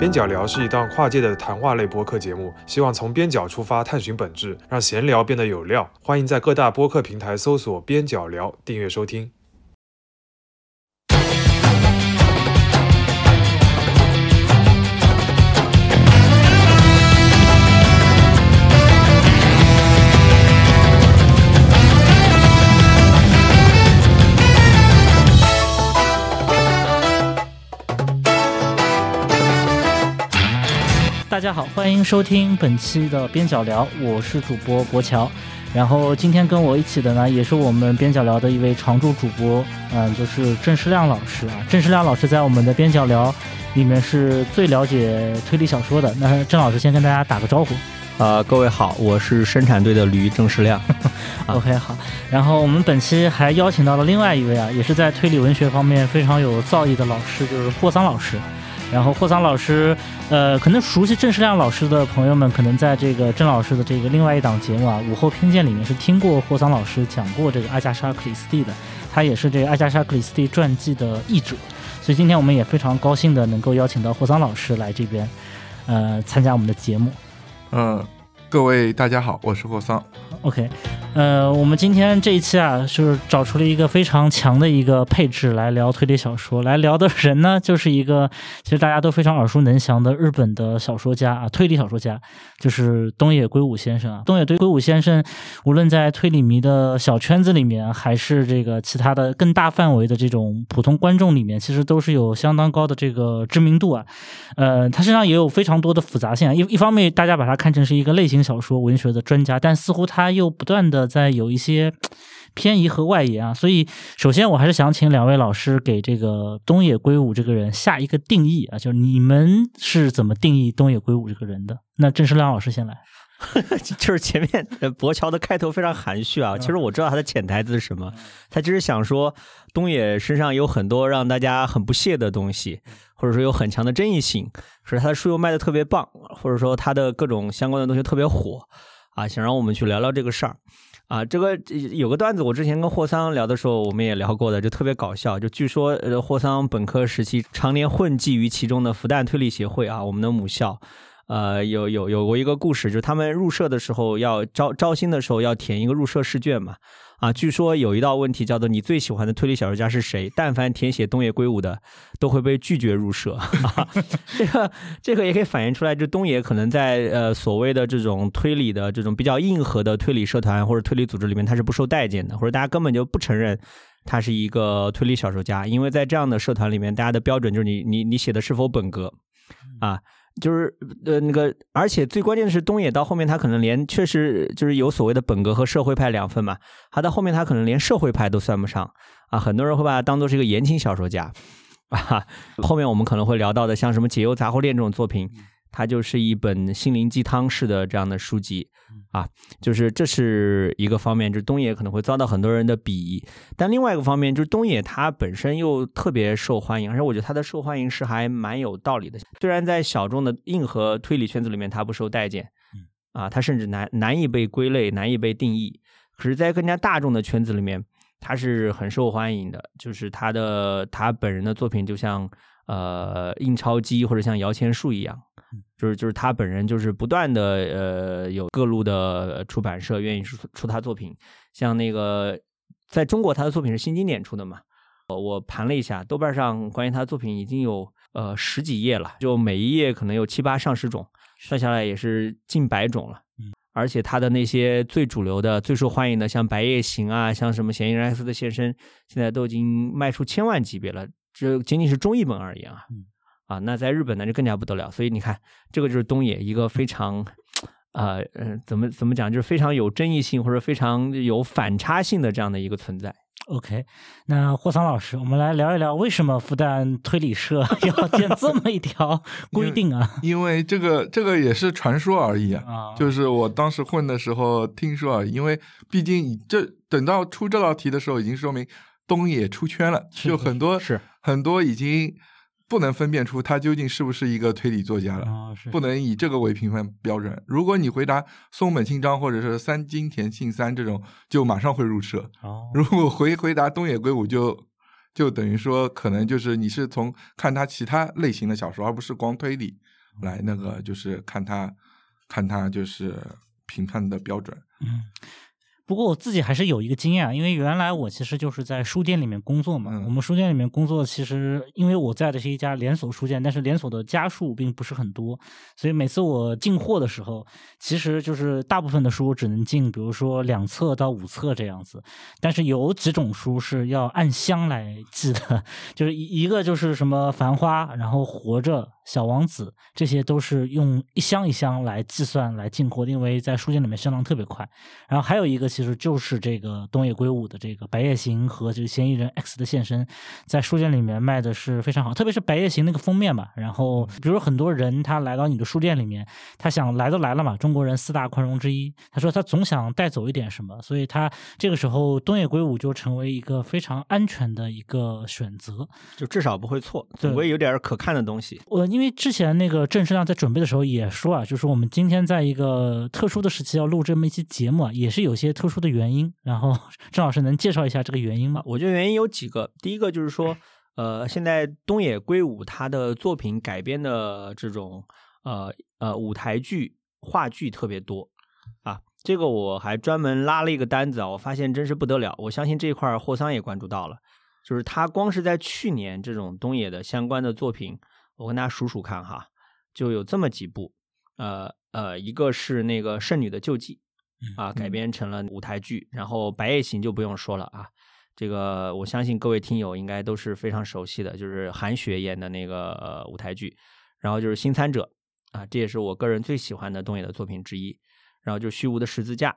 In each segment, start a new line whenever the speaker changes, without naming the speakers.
边角聊是一档跨界的谈话类播客节目，希望从边角出发探寻本质，让闲聊变得有料。欢迎在各大播客平台搜索“边角聊”，订阅收听。
大家好，欢迎收听本期的边角聊，我是主播博乔。然后今天跟我一起的呢，也是我们边角聊的一位常驻主播，嗯，就是郑世亮老师啊。郑世亮老师在我们的边角聊里面是最了解推理小说的。那郑老师先跟大家打个招呼。
啊，各位好，我是生产队的驴郑世亮。
OK，好。然后我们本期还邀请到了另外一位啊，也是在推理文学方面非常有造诣的老师，就是霍桑老师。然后霍桑老师，呃，可能熟悉郑世亮老师的朋友们，可能在这个郑老师的这个另外一档节目啊《午后偏见》里面是听过霍桑老师讲过这个阿加莎·克里斯蒂的，他也是这个阿加莎·克里斯蒂传记的译者，所以今天我们也非常高兴的能够邀请到霍桑老师来这边，呃，参加我们的节目。
嗯，各位大家好，我是霍桑。
OK，呃，我们今天这一期啊，就是找出了一个非常强的一个配置来聊推理小说。来聊的人呢，就是一个其实大家都非常耳熟能详的日本的小说家啊，推理小说家，就是东野圭吾先生啊。东野圭吾先生，无论在推理迷的小圈子里面，还是这个其他的更大范围的这种普通观众里面，其实都是有相当高的这个知名度啊。呃，他身上也有非常多的复杂性啊。一一方面，大家把他看成是一个类型小说文学的专家，但似乎他又不断的在有一些偏移和外延啊。所以，首先我还是想请两位老师给这个东野圭吾这个人下一个定义啊，就是你们是怎么定义东野圭吾这个人的？那郑世亮老师先来。
就是前面呃博乔的开头非常含蓄啊，其实我知道他的潜台词是什么，他就是想说东野身上有很多让大家很不屑的东西，或者说有很强的争议性，可是他的书又卖的特别棒，或者说他的各种相关的东西特别火啊，想让我们去聊聊这个事儿。啊，这个有个段子，我之前跟霍桑聊的时候，我们也聊过的，就特别搞笑。就据说，呃，霍桑本科时期常年混迹于其中的复旦推理协会啊，我们的母校。呃，有有有过一个故事，就他们入社的时候要招招新的时候要填一个入社试卷嘛。啊，据说有一道问题叫做“你最喜欢的推理小说家是谁”，但凡填写东野圭吾的，都会被拒绝入社。这个这个也可以反映出来，就东野可能在呃所谓的这种推理的这种比较硬核的推理社团或者推理组织里面，他是不受待见的，或者大家根本就不承认。他是一个推理小说家，因为在这样的社团里面，大家的标准就是你你你写的是否本格，啊，就是呃那个，而且最关键的是东野到后面他可能连确实就是有所谓的本格和社会派两分嘛，他到后面他可能连社会派都算不上啊，很多人会把他当做是一个言情小说家 啊，后面我们可能会聊到的像什么解忧杂货店这种作品。它就是一本心灵鸡汤式的这样的书籍啊，就是这是一个方面，就是东野可能会遭到很多人的鄙夷，但另外一个方面就是东野他本身又特别受欢迎，而且我觉得他的受欢迎是还蛮有道理的。虽然在小众的硬核推理圈子里面他不受待见，啊，他甚至难难以被归类，难以被定义，可是，在更加大众的圈子里面，他是很受欢迎的，就是他的他本人的作品就像。呃，印钞机或者像摇钱树一样，就是就是他本人就是不断的呃有各路的出版社愿意出出他作品，像那个在中国他的作品是新经典出的嘛，我盘了一下，豆瓣上关于他的作品已经有呃十几页了，就每一页可能有七八上十种，算下来也是近百种了。
嗯，
而且他的那些最主流的、最受欢迎的，像《白夜行》啊，像什么《嫌疑人 X 的现身》，现在都已经卖出千万级别了。这仅仅是中译本而言啊，
嗯、
啊，那在日本呢就更加不得了。所以你看，这个就是东野一个非常，呃呃，怎么怎么讲，就是非常有争议性或者非常有反差性的这样的一个存在。
OK，那霍桑老师，我们来聊一聊为什么复旦推理社 要建这么一条 规定啊？
因为这个这个也是传说而已啊，
啊
就是我当时混的时候听说而已。因为毕竟这等到出这道题的时候，已经说明东野出圈了，就很多
是
很多已经不能分辨出他究竟是不是一个推理作家了。不能以这个为评判标准。如果你回答松本清张或者是三津田信三这种，就马上会入社。
哦，
如果回回答东野圭吾就，就等于说可能就是你是从看他其他类型的小说，而不是光推理来那个就是看他看他就是评判的标准。
嗯，不过我自己还是有一个经验啊，因为原来我其实就是在书店里面工作嘛。
嗯
我们书店里面工作，其实因为我在的是一家连锁书店，但是连锁的家数并不是很多，所以每次我进货的时候，其实就是大部分的书只能进，比如说两册到五册这样子。但是有几种书是要按箱来寄的，就是一一个就是什么《繁花》，然后《活着》《小王子》，这些都是用一箱一箱来计算来进货，因为在书店里面销量特别快。然后还有一个其实就是这个东野圭吾的这个《白夜行》和这个《嫌疑人 X 的现身》，在书店里面卖的是非常好，特别是《白夜行》那个封面嘛。然后比如说很多人他来到你的书店里面，他想来都来了嘛，中国人四大宽容之一，他说他总想带走一点什么，所以他这个时候东野圭吾就成为一个非常安全的一个选择。
就至少不会错，
对
总归有点可看的东西。
我因为之前那个郑世亮在准备的时候也说啊，就是我们今天在一个特殊的时期要录这么一期节目啊，也是有些特殊的原因。然后 郑老师能介绍一下这个原因吗？
我觉得原因有几个，第一个就是说，呃，现在东野圭吾他的作品改编的这种呃呃舞台剧、话剧特别多啊。这个我还专门拉了一个单子啊，我发现真是不得了。我相信这一块霍桑也关注到了，就是他光是在去年这种东野的相关的作品，我跟大家数数看哈，就有这么几部，呃呃，一个是那个《圣女的救济》啊，改编成了舞台剧，然后《白夜行》就不用说了啊。这个我相信各位听友应该都是非常熟悉的，就是韩雪演的那个、呃、舞台剧，然后就是《新参者》啊，这也是我个人最喜欢的东野的作品之一。然后就是《虚无的十字架》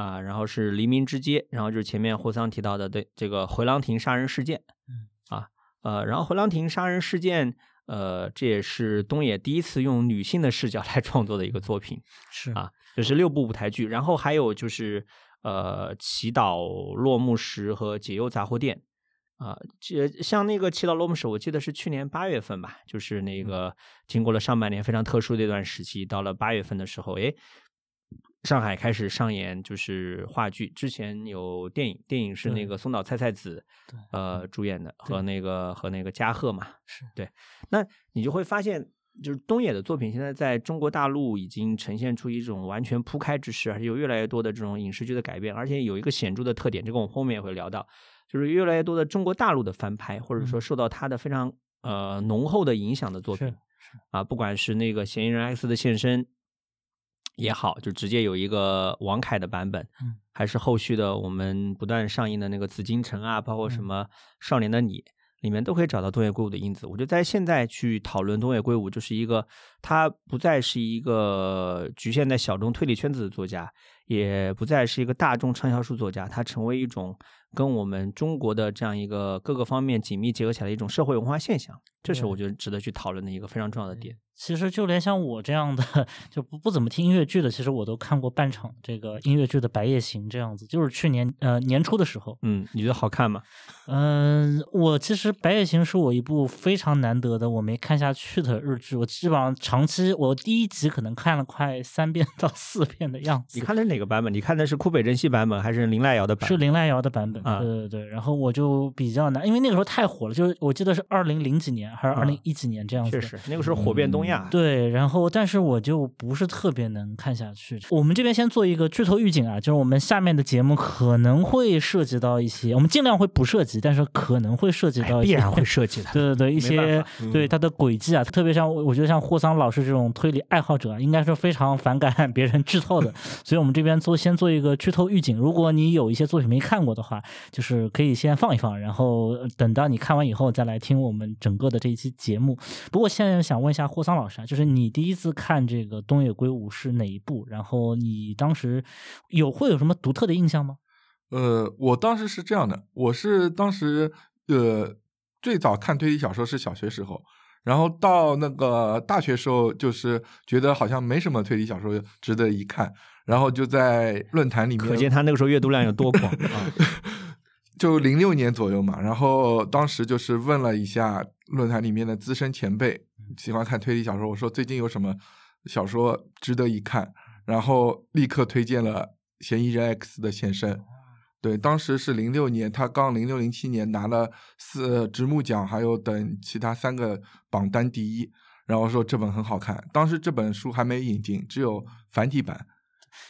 啊，然后是《黎明之街》，然后就是前面霍桑提到的对这个回廊亭杀人事件，
嗯
啊呃，然后回廊亭杀人事件，呃，这也是东野第一次用女性的视角来创作的一个作品。
是
啊这是六部舞台剧，然后还有就是呃，祈祷落幕时和解忧杂货店。啊，这、像那个祈祷落幕时，我记得是去年八月份吧，就是那个经过了上半年非常特殊的一段时期，到了八月份的时候，哎，上海开始上演就是话剧，之前有电影，电影是那个松岛菜菜子呃主演的，和那个和那个加贺嘛，
是。
对，那你就会发现，就是东野的作品现在在中国大陆已经呈现出一种完全铺开之势，而且有越来越多的这种影视剧的改编，而且有一个显著的特点，这个我们后面也会聊到，就是越来越多的中国大陆的翻拍，或者说受到他的非常呃浓厚的影响的作品
是。
啊，不管是那个嫌疑人 X 的现身。也好，就直接有一个王凯的版本，
嗯。
还是后续的我们不断上映的那个紫禁城啊，包括什
嗯。
么少年的你，里面都可以找到东野圭吾的因子。我觉得在现在去讨论东野圭吾，就是一个他不再是一个局限在小众推理圈子的作家，也不再是一个大众畅销书作家，他成为一种跟我们中国的这样一个各个方面紧密结合起来的一种社会文化现象。这是我觉得值得去讨论的一个非常重要的点。
其实就连像我这样的 就不不怎么听音乐剧的，其实我都看过半场这个音乐剧的《白夜行》这样子，就是去年呃年初的时候，
嗯，你觉得好看吗？
嗯、我其实《白夜行》是我一部非常难得的我没看下去的日剧，我基本上长期我第一集可能看了快三遍到四遍的样子。
你看的是哪个版本？你看的是枯北真希版本还是林濑遥的版本？
是林濑遥的版本，
啊
对对对，然后我就比较难，因为那个时候太火了，就是我记得是二零零几年还是二零一几年这样子的，
确实，那个时候火遍东亚。
对，然后但是我就不是特别能看下去。我们这边先做一个剧透预警啊，就是我们下面的节目可能会涉及到一些，我们尽量会不涉及，但是可能会涉及到一些，
必然会涉及的。
对对对，一些对它的轨迹啊，特别像我我觉得像霍桑老师这种推理爱好者啊，应该是非常反感 别人剧透的，所以我们这边做先做一个剧透预警。如果你有一些作品没看过的话，就是可以先放一放，然后呃等到你看完以后再来听我们整个的这一期节目。不过现在想问一下霍桑老师啊，就是你第一次看这个东野圭吾是哪一部？然后你当时有会有什么独特的印象吗？
呃，我当时是这样的，我是当时呃最早看推理小说是小学时候，然后到那个大学时候，就是觉得好像没什么推理小说值得一看，然后就在论坛里面，
可见他那个时候阅读量有多广啊！
就零六年左右嘛，然后当时就是问了一下论坛里面的资深前辈，喜欢看推理小说，我说最近有什么小说值得一看，然后立刻推荐了《嫌疑人 X 的现身》。对，当时是零六年，他刚零六零七年拿了四直木奖，还有等其他三个榜单第一。然后说这本很好看，当时这本书还没引进，只有繁体版。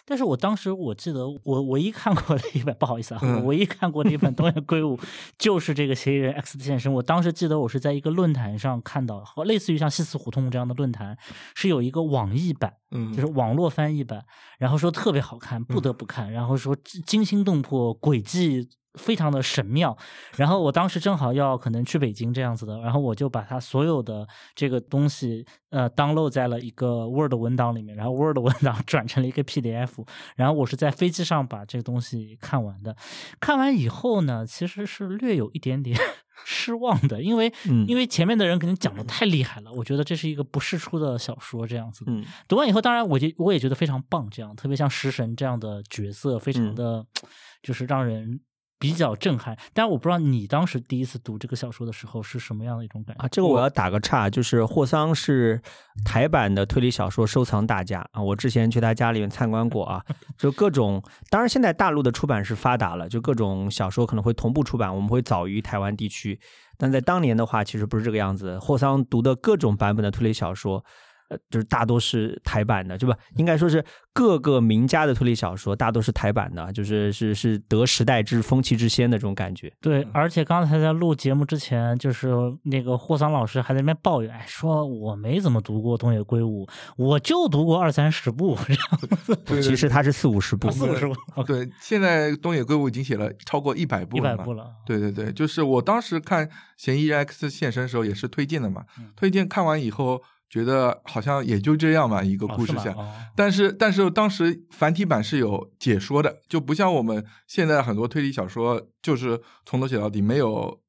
但是我当时我记得我 唯一看过的一本，不好意思啊，
嗯
我唯一看过的一本东野圭吾 就是这个《嫌疑人 X 的现身》。我当时记得我是在一个论坛上看到，和类似于像西四胡同这样的论坛，是有一个网译版，
嗯，
就是网络翻译版，然后说特别好看，不得不看，然后说惊心动魄，诡计。非常的神妙，然后我当时正好要可能去北京这样子的，然后我就把它所有的这个东西呃 download 在了一个 Word 文档里面，然后 Word 文档 转成了一个 PDF，然后我是在飞机上把这个东西看完的。看完以后呢，其实是略有一点点 失望的，因为、
嗯
因为前面的人肯定讲的太厉害了，我觉得这是一个不世出的小说这样子。
嗯
读完以后，当然我就我也觉得非常棒，这样特别像食神这样的角色，非常
嗯
的、就是让人比较震撼。但我不知道你当时第一次读这个小说的时候是什么样的一种感觉
啊，这个我要打个岔，就是霍桑是台版的推理小说收藏大家啊，我之前去他家里面参观过啊，就各种，当然现在大陆的出版是发达了，就各种小说可能会同步出版，我们会早于台湾地区，但在当年的话，其实不是这个样子。霍桑读的各种版本的推理小说。呃，就是大多是台版的，对吧？应该说是各个名家的推理小说大多是台版的，就是是是得时代之风气之先的这种感觉。
对，而且刚才在录节目之前，就是那个霍桑老师还在那边抱怨，哎，说我没怎么读过东野圭吾，我就读过二三十部，这样子，
对
其实他是四五十部，
四五十部，
对，现在东野圭吾已经写了超过一百部了
一百部。了。
对对对，就是我当时看《嫌疑人 X 现身》的时候也是推荐的嘛，
嗯
推荐看完以后觉得好像也就这样吧，一个故事线。
哦
但是但是当时繁体版是有解说的，就不像我们现在很多推理小说，就是从头写到底，没有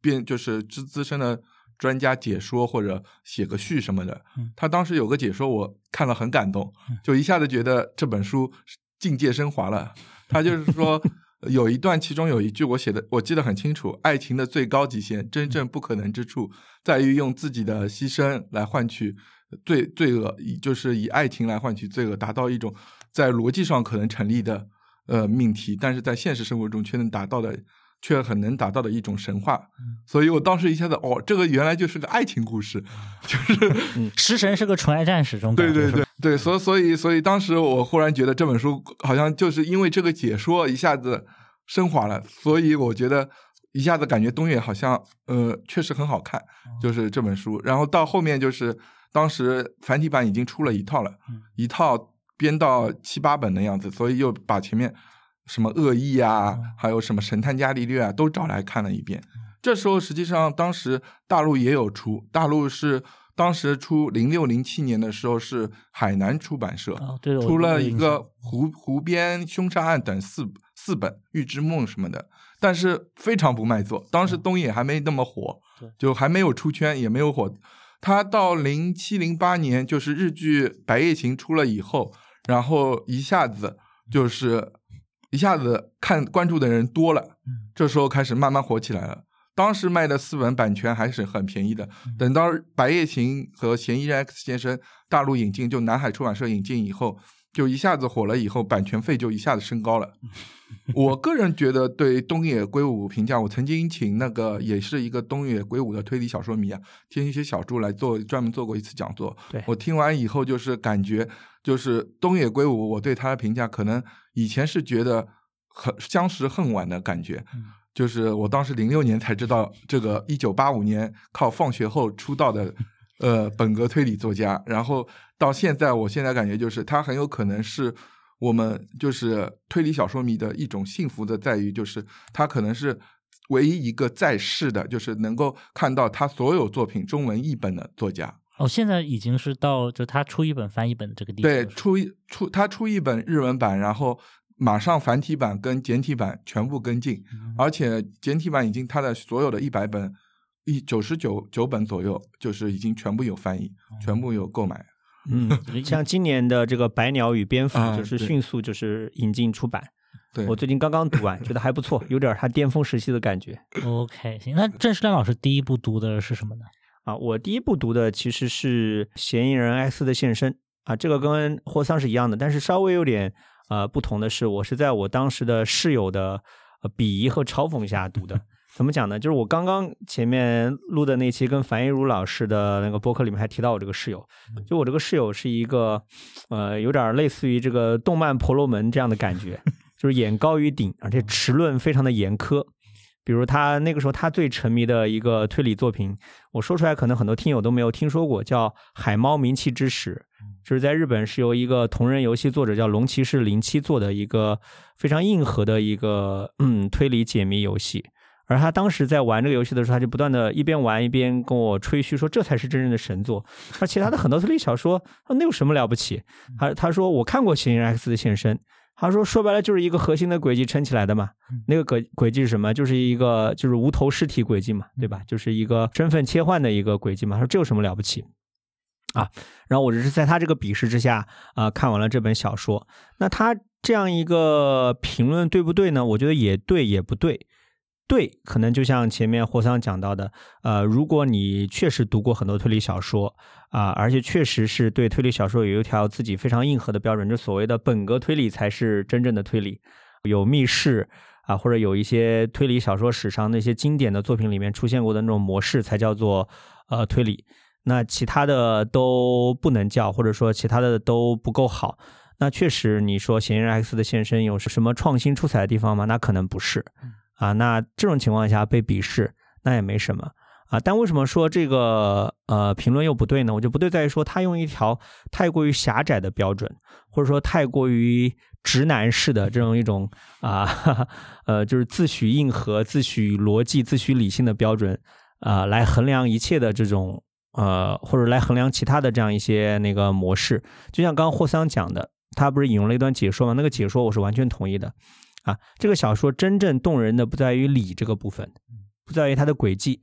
编就是资资深的专家解说或者写个序什么的
嗯。
他当时有个解说，我看了很感动
嗯，
就一下子觉得这本书境界升华了。他就是说。有一段，其中有一句我写的，我记得很清楚。爱情的最高极限，真正不可能之处，在于用自己的牺牲来换取罪罪恶，以就是以爱情来换取罪恶，达到一种在逻辑上可能成立的呃命题，但是在现实生活中却能达到的，却很能达到的一种神话。所以我当时一下子哦，这个原来就是个爱情故事，就是
食神是个纯爱战士，这种感
对对对对，所以所以所以当时我忽然觉得这本书好像就是因为这个解说一下子升华了，所以我觉得一下子感觉东野好像呃确实很好看，就是这本书。然后到后面就是当时繁体版已经出了一套了，
嗯。
一套编到七八本的样子，所以又把前面什么恶意啊，
嗯
还有什么神探伽利略啊都找来看了一遍。这时候实际上当时大陆也有出，大陆是。当时出零六零七年的时候是海南出版社，出了一个湖湖边凶杀案等四四本《预知梦》什么的，但是非常不卖座。当时东野还没那么火
对，
就还没有出圈，也没有火。他到零七零八年，就是日剧《白夜行》出了以后，然后一下子就是一下子看关注的人多了，
嗯
这时候开始慢慢火起来了。当时卖的四本版权还是很便宜的，
嗯
等到《白夜行》和《嫌疑人 X 先生》大陆引进，就南海出版社引进以后，就一下子火了，以后版权费就一下子升高了。我个人觉得对东野圭吾评价，我曾经请那个也是一个东野圭吾的推理小说迷啊，天一些小猪来做专门做过一次讲座。
对
我听完以后就是感觉，就是东野圭吾，我对他的评价可能以前是觉得很相识恨晚的感觉。
嗯
就是我当时零六年才知道，这个一九八五年靠放学后出道的，呃，本格推理作家，然后到现在，我现在感觉就是他很有可能是我们就是推理小说迷的一种幸福的，在于就是他可能是唯一一个在世的，就是能够看到他所有作品中文译本的作家。
哦，现在已经是到就他出一本翻译本的这个地步，
对，出一出他出一本日文版，然后马上繁体版跟简体版全部跟进，
嗯
而且简体版已经他的所有的一百本，一九十九九本左右，就是已经全部有翻译，全部有购买。
嗯，像今年的这个《百鸟与蝙蝠》就是迅速就是引进出版，
对，
我最近刚刚读完，觉得还不错，有点他巅峰时期的感觉
OK，行，那郑世亮老师第一部读的是什么呢？
啊。我第一部读的其实是《嫌疑人 X 的现身》啊，这个跟霍桑是一样的，但是稍微有点呃不同的是，我是在我当时的室友的呃鄙夷和嘲讽下读的。怎么讲呢？就是我刚刚前面录的那期跟樊一茹老师的那个播客里面还提到我这个室友，就我这个室友是一个呃有点类似于这个动漫婆罗门这样的感觉，就是眼高于顶，而且持论非常的严苛。比如他那个时候他最沉迷的一个推理作品，我说出来可能很多听友都没有听说过，叫《海猫名气之始》，就是在日本是由一个同人游戏作者叫龙骑士零七做的一个非常硬核的一个嗯推理解谜游戏。而他当时在玩这个游戏的时候，他就不断的一边玩一边跟我吹嘘说这才是真正的神作。而其他的很多推理小说，那有什么了不起？他他说我看过《嫌疑人 X 的现身》。他说：“说白了就是一个核心的轨迹撑起来的嘛，那个轨轨迹是什么？就是一个就是无头尸体轨迹嘛，对吧？就是一个身份切换的一个轨迹嘛。他说这有什么了不起啊？然后我只是在他这个鄙视之下啊，看完了这本小说。那他这样一个评论对不对呢？我觉得也对，也不对。”对，可能就像前面霍桑讲到的，呃，如果你确实读过很多推理小说啊，而且确实是对推理小说有一条自己非常硬核的标准，就所谓的本格推理才是真正的推理，有密室啊，或者有一些推理小说史上那些经典的作品里面出现过的那种模式才叫做呃推理，那其他的都不能叫，或者说其他的都不够好。那确实，你说嫌疑人 X 的现身有什么创新出彩的地方吗？那可能不是。啊，那这种情况下被鄙视，那也没什么啊。但为什么说这个呃评论又不对呢？我就不对在于说他用一条太过于狭窄的标准，或者说太过于直男式的这种一种啊哈哈 呃就是自诩硬核、自诩逻辑、自诩理性的标准啊来衡量一切的这种呃或者来衡量其他的这样一些那个模式。就像刚刚霍桑讲的，他不是引用了一段解说吗？那个解说我是完全同意的。啊，这个小说真正动人的不在于理这个部分，不在于它的轨迹，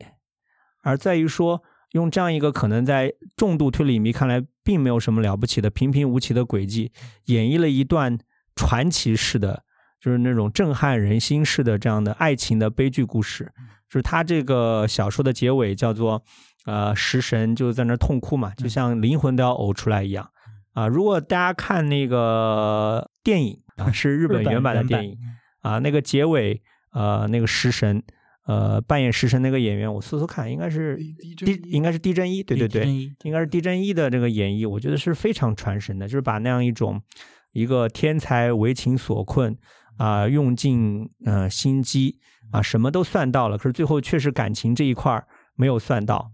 而在于说用这样一个可能在重度推理迷看来并没有什么了不起的平平无奇的轨迹，演绎了一段传奇式的，就是那种震撼人心式的这样的爱情的悲剧故事。就是他这个小说的结尾叫做，呃，食神就在那痛哭嘛，就像灵魂都要呕出来一样。啊，如果大家看那个电影。啊，是日本原版的电影。啊，那个结尾，呃，那个食神，呃，扮演食神那个演员，我搜搜看，应该是地，应该是地震一，对对对，应该是地震一的这个演绎，我觉得是非常传神的，就是把那样一种一个天才为情所困啊，用尽呃心机啊，什么都算到了，可是最后确实感情这一块没有算到，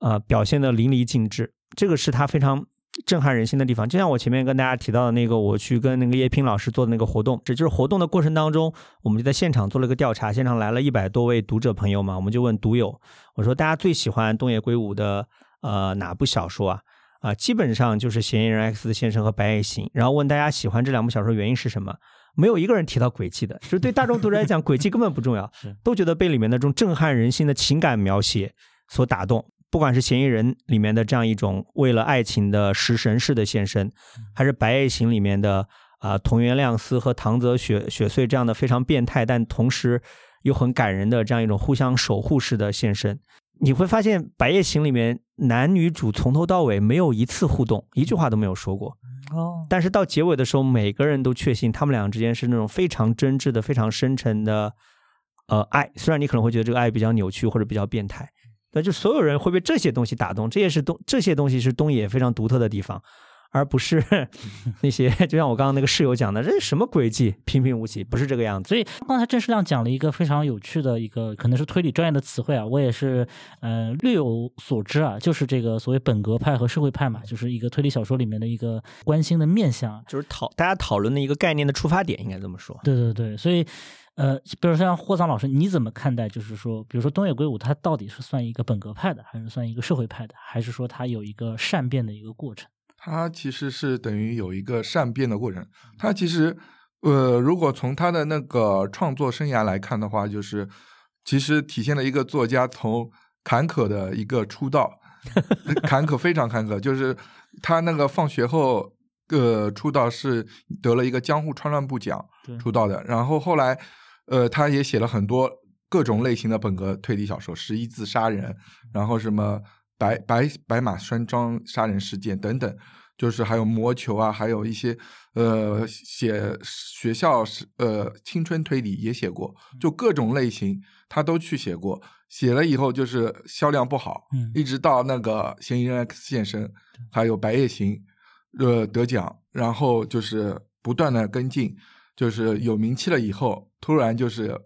啊，表现的淋漓尽致，这个是他非常。震撼人心的地方，就像我前面跟大家提到的那个，我去跟那个叶平老师做的那个活动，这就是活动的过程当中，我们就在现场做了一个调查，现场来了一百多位读者朋友嘛，我们就问读友，我说大家最喜欢东野圭吾的呃哪部小说啊？啊，基本上就是《嫌疑人 X 的先生》和《白夜行》，然后问大家喜欢这两部小说原因是什么？没有一个人提到轨迹的，就是对大众读者来讲，轨迹根本不重要，都觉得被里面那种震撼人心的情感描写所打动。不管是嫌疑人里面的这样一种为了爱情的食神式的献身，还是白夜行里面的啊桐原亮司和唐泽雪雪穗这样的非常变态但同时又很感人的这样一种互相守护式的献身，你会发现白夜行里面男女主从头到尾没有一次互动，一句话都没有说过。哦，但是到结尾的时候，每个人都确信他们两个之间是那种非常真挚的、非常深沉的呃爱。虽然你可能会觉得这个爱比较扭曲或者比较变态。那就所有人会被这些东西打动，这也是东这些东西是东野非常独特的地方，而不是 那些就像我刚刚那个室友讲的，这是什么轨迹平平无奇，不是这个样子。
所以刚才郑世亮讲了一个非常有趣的一个，可能是推理专业的词汇啊，我也是呃略有所知啊，就是这个所谓本格派和社会派嘛，就是一个推理小说里面的一个关心的面向，
就是讨大家讨论的一个概念的出发点，应该这么说。
对对对，所以。呃，比如说像霍桑老师，你怎么看待？就是说，比如说东野圭吾，他到底是算一个本格派的，还是算一个社会派的，还是说他有一个善变的一个过程？
他其实是等于有一个善变的过程。他其实，呃，如果从他的那个创作生涯来看的话，就是其实体现了一个作家从坎坷的一个出道，坎坷非常坎坷。就是他那个放学后，呃，出道是得了一个江户川乱步奖出道的，然后后来。呃，他也写了很多各种类型的本格推理小说，《十一字杀人》，然后什么白白白马山庄杀人事件等等，就是还有魔球啊，还有一些呃写学校是呃青春推理也写过，就各种类型他都去写过。写了以后就是销量不好，
嗯
一直到那个嫌疑人 X 现身，还有白夜行，呃得奖，然后就是不断的跟进，就是有名气了以后，突然就是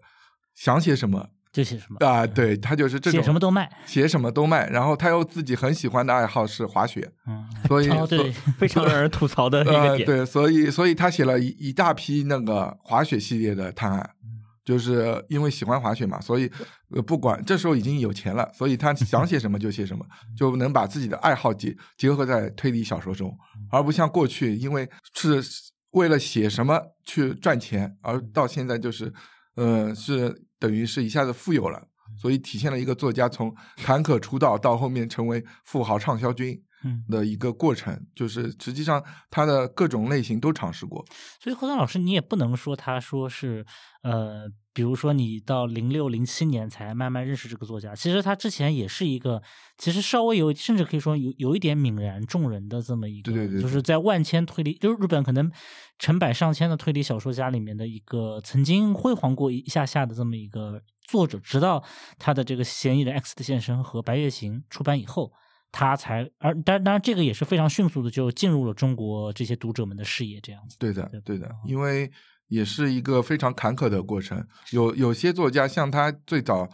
想写什么
就写什么
啊，对他就是这种
写什么都卖，
写什么都卖，然后他又自己很喜欢的爱好是滑雪，
嗯，
所以
哦对，
非常让人吐槽的 一个
呃，
点。
对，所以所以他写了一一大批那个滑雪系列的探案，
嗯
就是因为喜欢滑雪嘛，所以呃不管这时候已经有钱了，所以他 想写什么就写什么，
嗯
就能把自己的爱好结结合在推理小说中，
嗯
而不像过去因为是为了写什么去赚钱，而到现在就是呃是等于是一下子富有了。所以体现了一个作家从坎坷出道到后面成为富豪畅销军，
嗯
的一个过程，就是实际上他的各种类型都尝试过。
所以何桑老师，你也不能说他说是呃，比如说你到零六零七年才慢慢认识这个作家，其实他之前也是一个，其实稍微有，甚至可以说有有一点泯然众人的这么一个，
对对对
就是在万千推理，就是日本可能成百上千的推理小说家里面的一个曾经辉煌过一下下的这么一个作者，直到他的这个《嫌疑人 X 的现身》和《白夜行》出版以后。他才，而当当然，这个也是非常迅速的就进入了中国这些读者们的视野，这样子。
对的
对，
的
哦，
因为也是一个非常坎坷的过程。有有些作家像他最早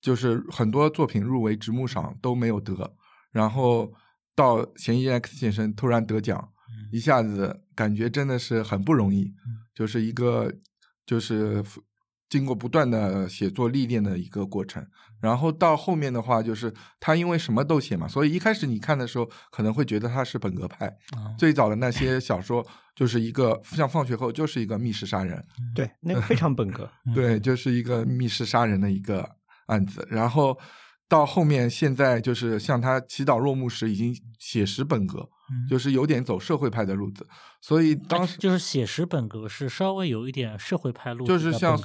就是很多作品入围直木赏都没有得，然后到《嫌疑人 X 现身》突然得奖，
嗯
一下子感觉真的是很不容易，就是一个就是经过不断的写作历练的一个过程。然后到后面的话，就是他因为什么都写嘛，所以一开始你看的时候可能会觉得他是本格派。
啊
最早的那些小说就是一个像放学后就是一个密室杀人，
对，那个非常本格。
嗯
对，就是一个密室杀人的一个案子。然后到后面现在就是像他祈祷落幕时已经写实本格，
嗯
就是有点走社会派的路子。所以当时
就是写实本格是稍微有一点社会派路子的
就是像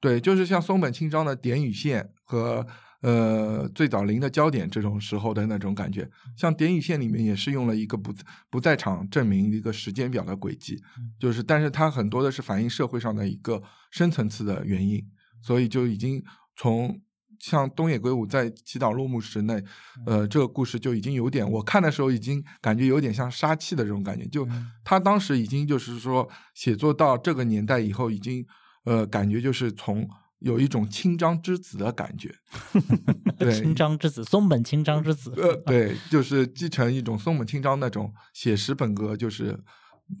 对，就是像松本清张的点与线和呃最早零的焦点这种时候的那种感觉，像点与线里面也是用了一个不不在场证明一个时间表的轨迹，就是但是它很多的是反映社会上的一个深层次的原因，所以就已经从。像东野圭吾在祈祷落幕时那，呃，这个故事就已经有点，我看的时候已经感觉有点像杀气的这种感觉。就
嗯
他当时已经就是说，写作到这个年代以后，已经呃，感觉就是从有一种清张之子的感觉，对，
清张之子，松本清张之子，
呃，对，就是继承一种松本清张那种写实本格就是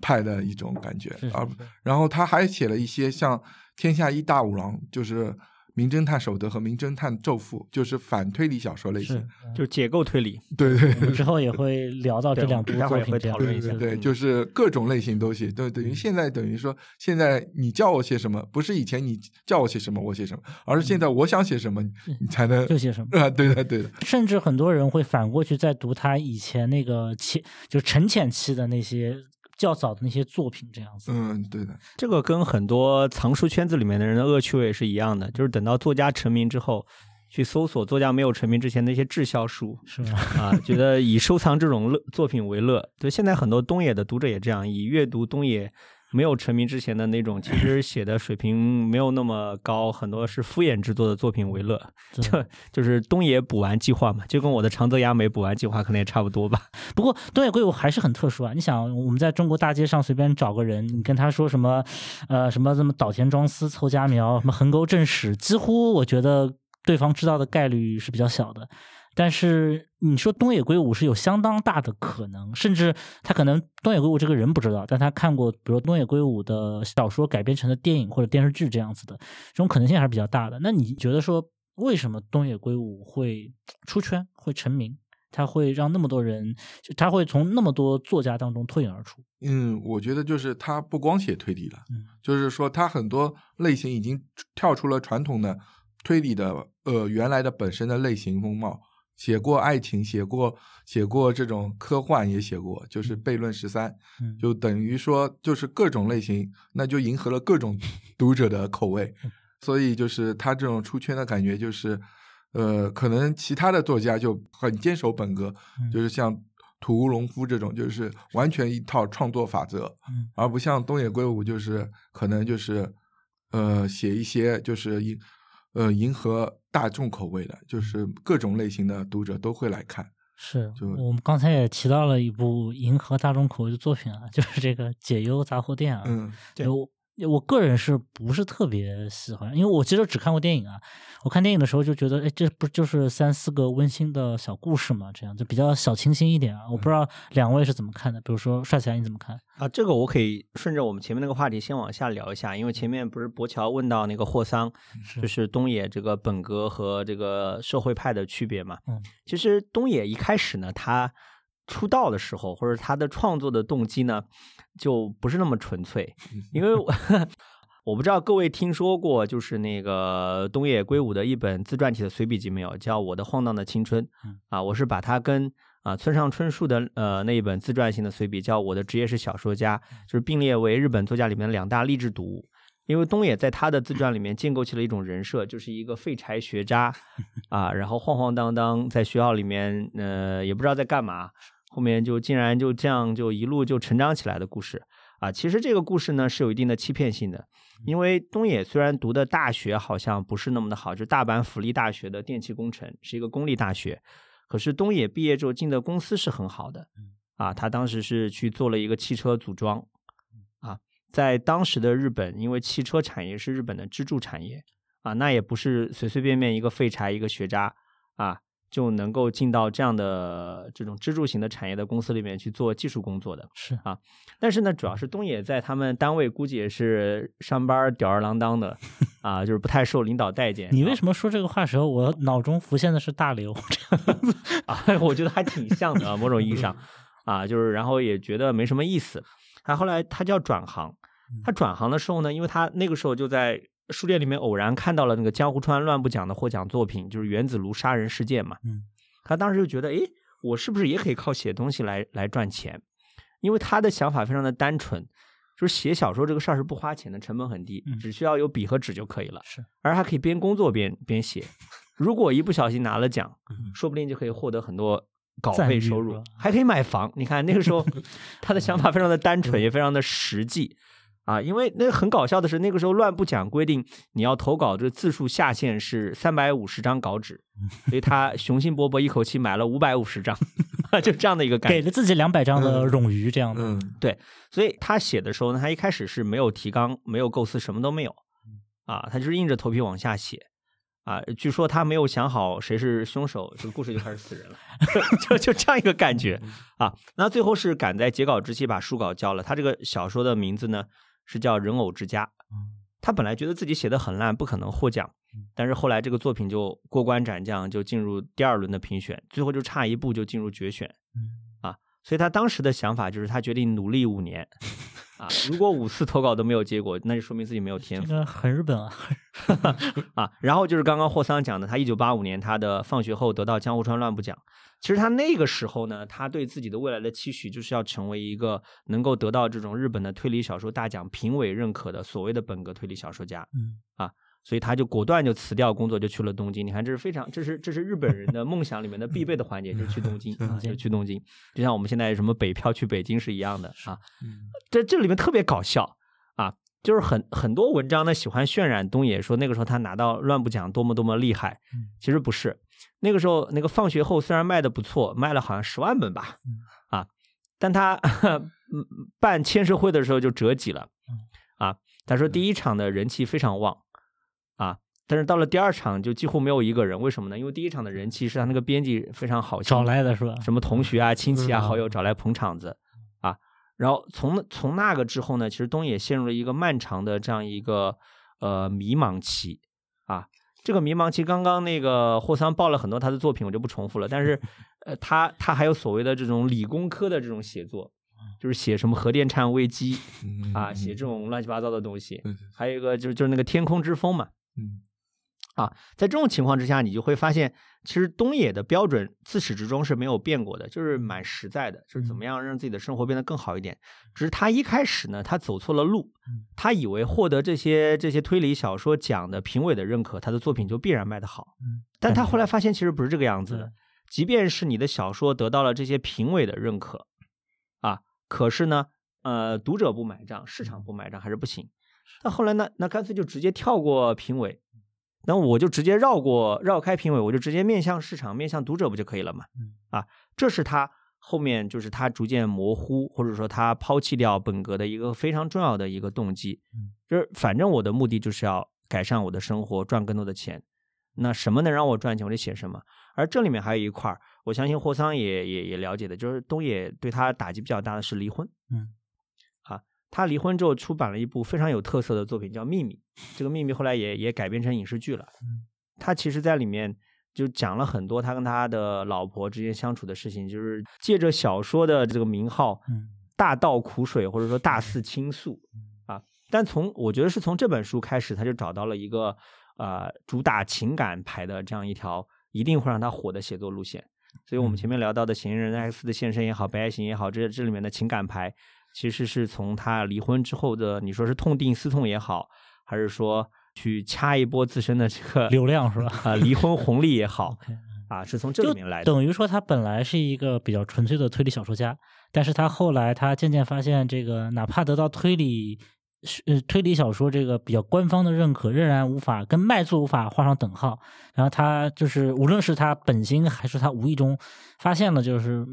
派的一种感觉而然后他还写了一些像《天下一大五郎》，就是《名侦探守则》和《名侦探咒父》，就是反推理小说类型。
就是解构推理，
对对
我们之后也会聊到这两部作品
讨论一下
子
对，
嗯
就是各种类型都写，对，等于现在等于说，现在你叫我写什么，不是以前你叫我写什么我写什么，而是现在我想写什么，你才能
就写什么。
啊，对的对。的，
甚至很多人会反过去再读他以前那个前就沉潜期的那些较早的那些作品，这样子。
嗯，对的，
这个跟很多藏书圈子里面的人的恶趣味是一样的，就是等到作家成名之后，去搜索作家没有成名之前的一些滞销书
是吗？
啊，觉得以收藏这种乐作品为乐。对，现在很多东野的读者也这样，以阅读东野没有成名之前的那种，其实写的水平没有那么高，很多是敷衍制作的作品为乐。就就是东野补完计划嘛，就跟我的长泽雅美补完计划可能也差不多吧。
不过东野圭吾还是很特殊啊！你想，我们在中国大街上随便找个人，你跟他说什么，呃，什么什么岛田庄司、凑佳苗、什么横沟正史，几乎我觉得对方知道的概率是比较小的。但是你说东野圭吾是有相当大的可能，甚至他可能东野圭吾这个人不知道，但他看过，比如东野圭吾的小说改编成的电影或者电视剧这样子的，这种可能性还是比较大的。那你觉得说，为什么东野圭吾会出圈、会成名？他会让那么多人，就他会从那么多作家当中脱颖而出。
嗯，我觉得就是他不光写推理了，
嗯
就是说他很多类型已经跳出了传统的推理的呃原来的本身的类型风貌，写过爱情，写过写过这种科幻也写过，就是悖论十三，
嗯。
就等于说就是各种类型，那就迎合了各种读者的口味，所以就是他这种出圈的感觉就是。呃，可能其他的作家就很坚守本格，
嗯。
就是像土屋隆夫这种，就是完全一套创作法则，
嗯。
而不像东野圭吾，就是可能就是呃写一些就是迎呃迎合大众口味的，就是各种类型的读者都会来看。
是
就
我们刚才也提到了一部迎合大众口味的作品啊，就是这个解忧杂货店啊。
嗯，
对
我我个人是不是特别喜欢？因为我其实只看过电影啊。我看电影的时候就觉得，哎，这不就是三四个温馨的小故事嘛？这样就比较小清新一点啊。我不知道两位是怎么看的，比如说帅起来你怎么看？
啊，这个我可以顺着我们前面那个话题先往下聊一下，因为前面不是博乔问到那个霍桑，就是东野这个本格和这个社会派的区别嘛。
嗯，
其实东野一开始呢，他出道的时候或者他的创作的动机呢，就不是那么纯粹，因为我 我不知道各位听说过，就是那个东野圭吾的一本自传体的随笔集没有？叫《我的晃荡的青春》
嗯
啊，我是把它跟啊村上春树的呃那一本自传性的随笔叫《我的职业是小说家》，就是并列为日本作家里面的两大励志读物。因为东野在他的自传里面建构起了一种人设，就是一个废柴学渣 啊，然后晃晃荡荡在学校里面，呃，也不知道在干嘛，后面就竟然就这样就一路就成长起来的故事。啊。其实这个故事呢是有一定的欺骗性的，因为东野虽然读的大学好像不是那么的好，就是大阪府立大学的电气工程是一个公立大学，可是东野毕业之后进的公司是很好的啊，他当时是去做了一个汽车组装啊，在当时的日本，因为汽车产业是日本的支柱产业啊，那也不是随随便便一个废柴一个学渣啊就能够进到这样的这种支柱型的产业的公司里面去做技术工作的。
是啊
但是呢，主要是东野在他们单位估计也是上班吊儿郎当的 啊，就是不太受领导待见。
你为什么说这个话的时候，我脑中浮现的是大刘？
么啊？我觉得还挺像的啊，某种意义上 啊，就是然后也觉得没什么意思。他后来他就要转行，他转行的时候呢，因为他那个时候就在书店里面偶然看到了那个江湖川乱步奖的获奖作品，就是原子炉杀人事件嘛。
嗯，
他当时就觉得，诶，我是不是也可以靠写东西来来赚钱？因为他的想法非常的单纯，就是写小说这个事儿是不花钱的，成本很低，
嗯
只需要有笔和纸就可以了。
是，
而还可以边工作边边写。如果一不小心拿了奖，
嗯
说不定就可以获得很多稿费收入，还可以买房。你看那个时候，他的想法非常的单纯，也非常的实际啊。因为那个很搞笑的是，那个时候乱不讲规定你要投稿这字数下限是三百五十张稿纸，所以他 雄心勃勃一口气买了五百五十张，就这样的一个感觉
给。了自己两百张的冗余，这样的。
嗯
所以他写的时候呢，他一开始是没有提纲、没有构思，什么都没有，啊，他就是硬着头皮往下写，啊，据说他没有想好谁是凶手，这个故事就开始死人了，就就这样一个感觉啊。那最后是赶在截稿之期把书稿交了。他这个小说的名字呢是叫《人偶之家》，他本来觉得自己写的很烂，不可能获奖，但是后来这个作品就过关斩将，就进入第二轮的评选，最后就差一步就进入决选。啊，所以他当时的想法就是他决定努力五年，啊，如果五次投稿都没有结果，那就说明自己没有天赋
这个很日本啊，
啊。然后就是刚刚霍桑讲的，他一九八五年他的放学后得到江户川乱步奖。其实他那个时候呢，他对自己的未来的期许就是要成为一个能够得到这种日本的推理小说大奖评委认可的所谓的本格推理小说家。
嗯
所以他就果断就辞掉工作，就去了东京。你看，这是非常，这是这是日本人的梦想里面的必备的环节，就是去东京，啊就是去东京，就像我们现在什么北漂去北京是一样的啊。
嗯
这这里面特别搞笑啊，就是很很多文章呢喜欢渲染东野说那个时候他拿到乱步奖多么多么厉害
嗯，
其实不是。那个时候那个放学后虽然卖的不错，卖了好像十万本吧，啊，但他嗯办签售会的时候就折戟了，啊，他说第一场的人气非常旺，啊。但是到了第二场就几乎没有一个人，为什么呢？因为第一场的人气是他那个编辑非常好
找来的是吧？
什么同学啊、亲戚啊、
嗯
好友找来捧场子啊。然后从从那个之后呢，其实东野陷入了一个漫长的这样一个呃迷茫期啊。这个迷茫期，刚刚那个霍桑报了很多他的作品，我就不重复了。但是，呃，他他还有所谓的这种理工科的这种写作，就是写什么核电站危机
嗯
啊，写这种乱七八糟的东西。
嗯
还有一个就是就是那个天空之风嘛，
嗯
啊，在这种情况之下，你就会发现，其实东野的标准自始至终是没有变过的，就是蛮实在的，就是怎么样让自己的生活变得更好一点。只是他一开始呢，他走错了路，他以为获得这些这些推理小说奖的评委的认可，他的作品就必然卖得好。
嗯，
但他后来发现其实不是这个样子的，即便是你的小说得到了这些评委的认可，啊，可是呢，呃，读者不买账，市场不买账还是不行。那后来呢，那干脆就直接跳过评委，那我就直接绕过绕开评委，我就直接面向市场、面向读者不就可以了嘛？
嗯
啊，这是他后面就是他逐渐模糊，或者说他抛弃掉本格的一个非常重要的一个动机。
嗯，
就是反正我的目的就是要改善我的生活，赚更多的钱。那什么能让我赚钱，我就写什么。而这里面还有一块儿，我相信霍桑也也也了解的，就是东野对他打击比较大的是离婚。
嗯，
啊，他离婚之后出版了一部非常有特色的作品，叫《秘密》。这个《秘密》后来也也改编成影视剧了。
嗯，
他其实在里面就讲了很多他跟他的老婆之间相处的事情，就是借着小说的这个名号，
嗯
大倒苦水或者说大 肆倾诉啊。但从我觉得是从这本书开始，他就找到了一个呃主打情感牌的这样一条一定会让他火的写作路线。所以我们前面聊到的《嫌疑人 X 的现身》也好，《白夜行》也好，这这里面的情感牌，其实是从他离婚之后的，你说是痛定思痛也好，还是说去掐一波自身的这个
流量是吧
啊、离婚红利也好啊，是从这里面来的。
等于说他本来是一个比较纯粹的推理小说家，但是他后来他渐渐发现，这个哪怕得到推理呃推理小说这个比较官方的认可，仍然无法跟卖座无法画上等号。然后他就是无论是他本心还是他无意中发现了，就是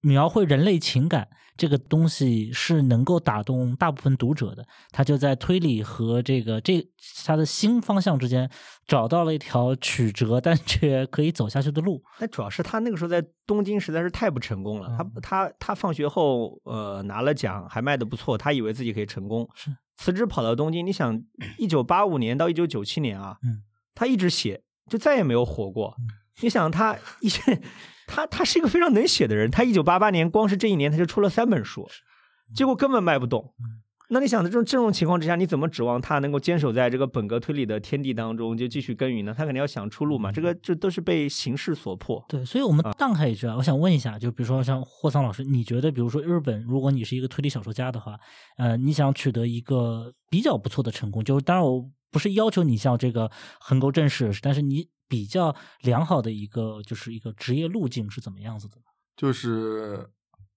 描绘人类情感这个东西是能够打动大部分读者的。他就在推理和这个这他的新方向之间找到了一条曲折但却可以走下去的路。
那主要是他那个时候在东京实在是太不成功了。
嗯
他他他放学后呃拿了奖，还卖的不错，他以为自己可以成功，
是
辞职跑到东京。你想，一九八五年到一九九七年啊，
嗯，
他一直写，就再也没有火过。你想他一他他是一个非常能写的人，他一九八八年光是这一年他就出了三本书，结果根本卖不动。
嗯
那你想，这种这种情况之下，你怎么指望他能够坚守在这个本格推理的天地当中，就继续耕耘呢？他肯定要想出路嘛。这个这都是被形势所迫。
对，所以我们荡开一句啊，我想问一下，就比如说像霍桑老师，你觉得，比如说日本，如果你是一个推理小说家的话，呃，你想取得一个比较不错的成功，就是当然我不是要求你像这个横沟正史，但是你比较良好的一个就是一个职业路径是怎么样子的呢
就是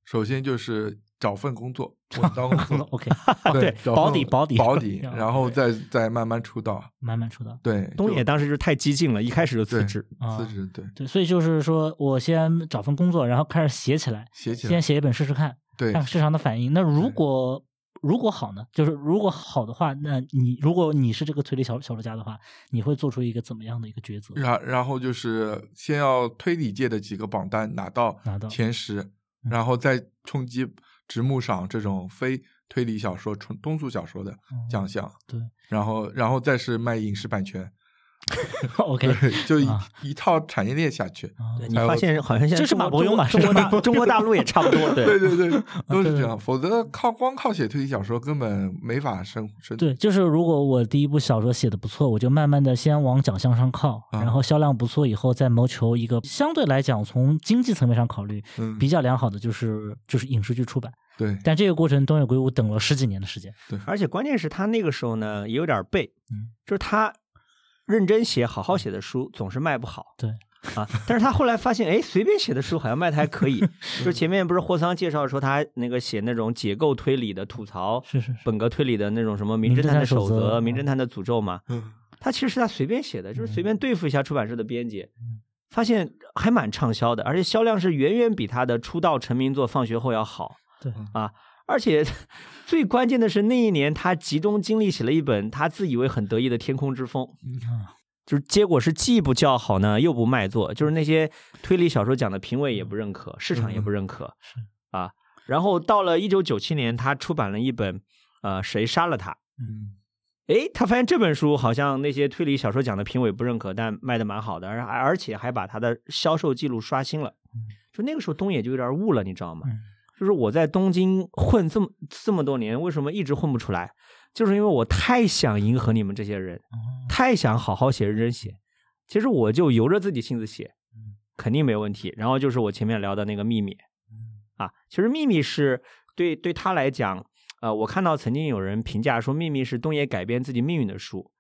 首先就是找份工作，稳当工作？
OK，
对
保底保底
保底，然后再再慢慢出道。
慢慢出道。
对，
东野当时就太激进了，一开始就辞职。
啊
辞职，对，
对，所以就是说我先找份工作，然后开始写起来，
写起来
先，写一本试试看，
对
看看市场的反应。那如果如果好呢？就是如果好的话，那你如果你是这个推理小小说家的话，你会做出一个怎么样的一个抉择？
然然后就是先要推理界的几个榜单拿到
拿到
前十，
嗯
然后再冲击直木赏这种非推理小说、纯通俗小说的
嗯
奖项，
对
然后然后再是卖影视版权，
OK，
就一、
啊
一套产业链下去。
你发现好像现在
这是
中国
马伯庸嘛
中国
是吧
中国大 中国大陆也差不多，对
对对对，都是这样，否则靠光靠写推理小说根本没法生生
对，就是如果我第一部小说写的不错，我就慢慢的先往奖项上靠，
啊
然后销量不错以后再谋求一个相对来讲从经济层面上考虑
嗯
比较良好的就是就是影视剧出版。
对
但这个过程东野圭吾等了十几年的时间。
对而且关键是他那个时候呢也有点背，
嗯
就是他认真写、好好写的书总是卖不好。
对。
啊，但是他后来发现，哎，随便写的书好像卖的还可以。就是前面不是霍桑介绍说他那个写那种解构推理的吐槽，
是是是，
本格推理的那种什么名侦
探
探的守
守则。
则、名侦探的诅咒嘛，
嗯。
他其实是他随便写的，就是随便对付一下出版社的编辑
嗯，
发现还蛮畅销的，而且销量是远远比他的出道成名作《放学后》要好。
对。
啊，而且最关键的是那一年他集中精力写了一本他自以为很得意的《天空之风》，
啊，
就是结果是既不叫好呢，又不卖座，就是那些推理小说奖的评委也不认可，市场也不认可，
是
啊。然后到了一九九七年，他出版了一本呃谁杀了他。
嗯
诶，他发现这本书好像那些推理小说奖的评委不认可，但卖的蛮好的，而而且还把他的销售记录刷新了。就那个时候东野就有点悟了，你知道吗？
嗯
就是我在东京混这么这么多年，为什么一直混不出来？就是因为我太想迎合你们这些人，
哦
太想好好写、认真写，其实我就由着自己性子写
嗯，
肯定没问题。然后就是我前面聊的那个秘密
嗯
啊，其实秘密是对对他来讲，呃，我看到曾经有人评价说秘密是东野改变自己命运的书，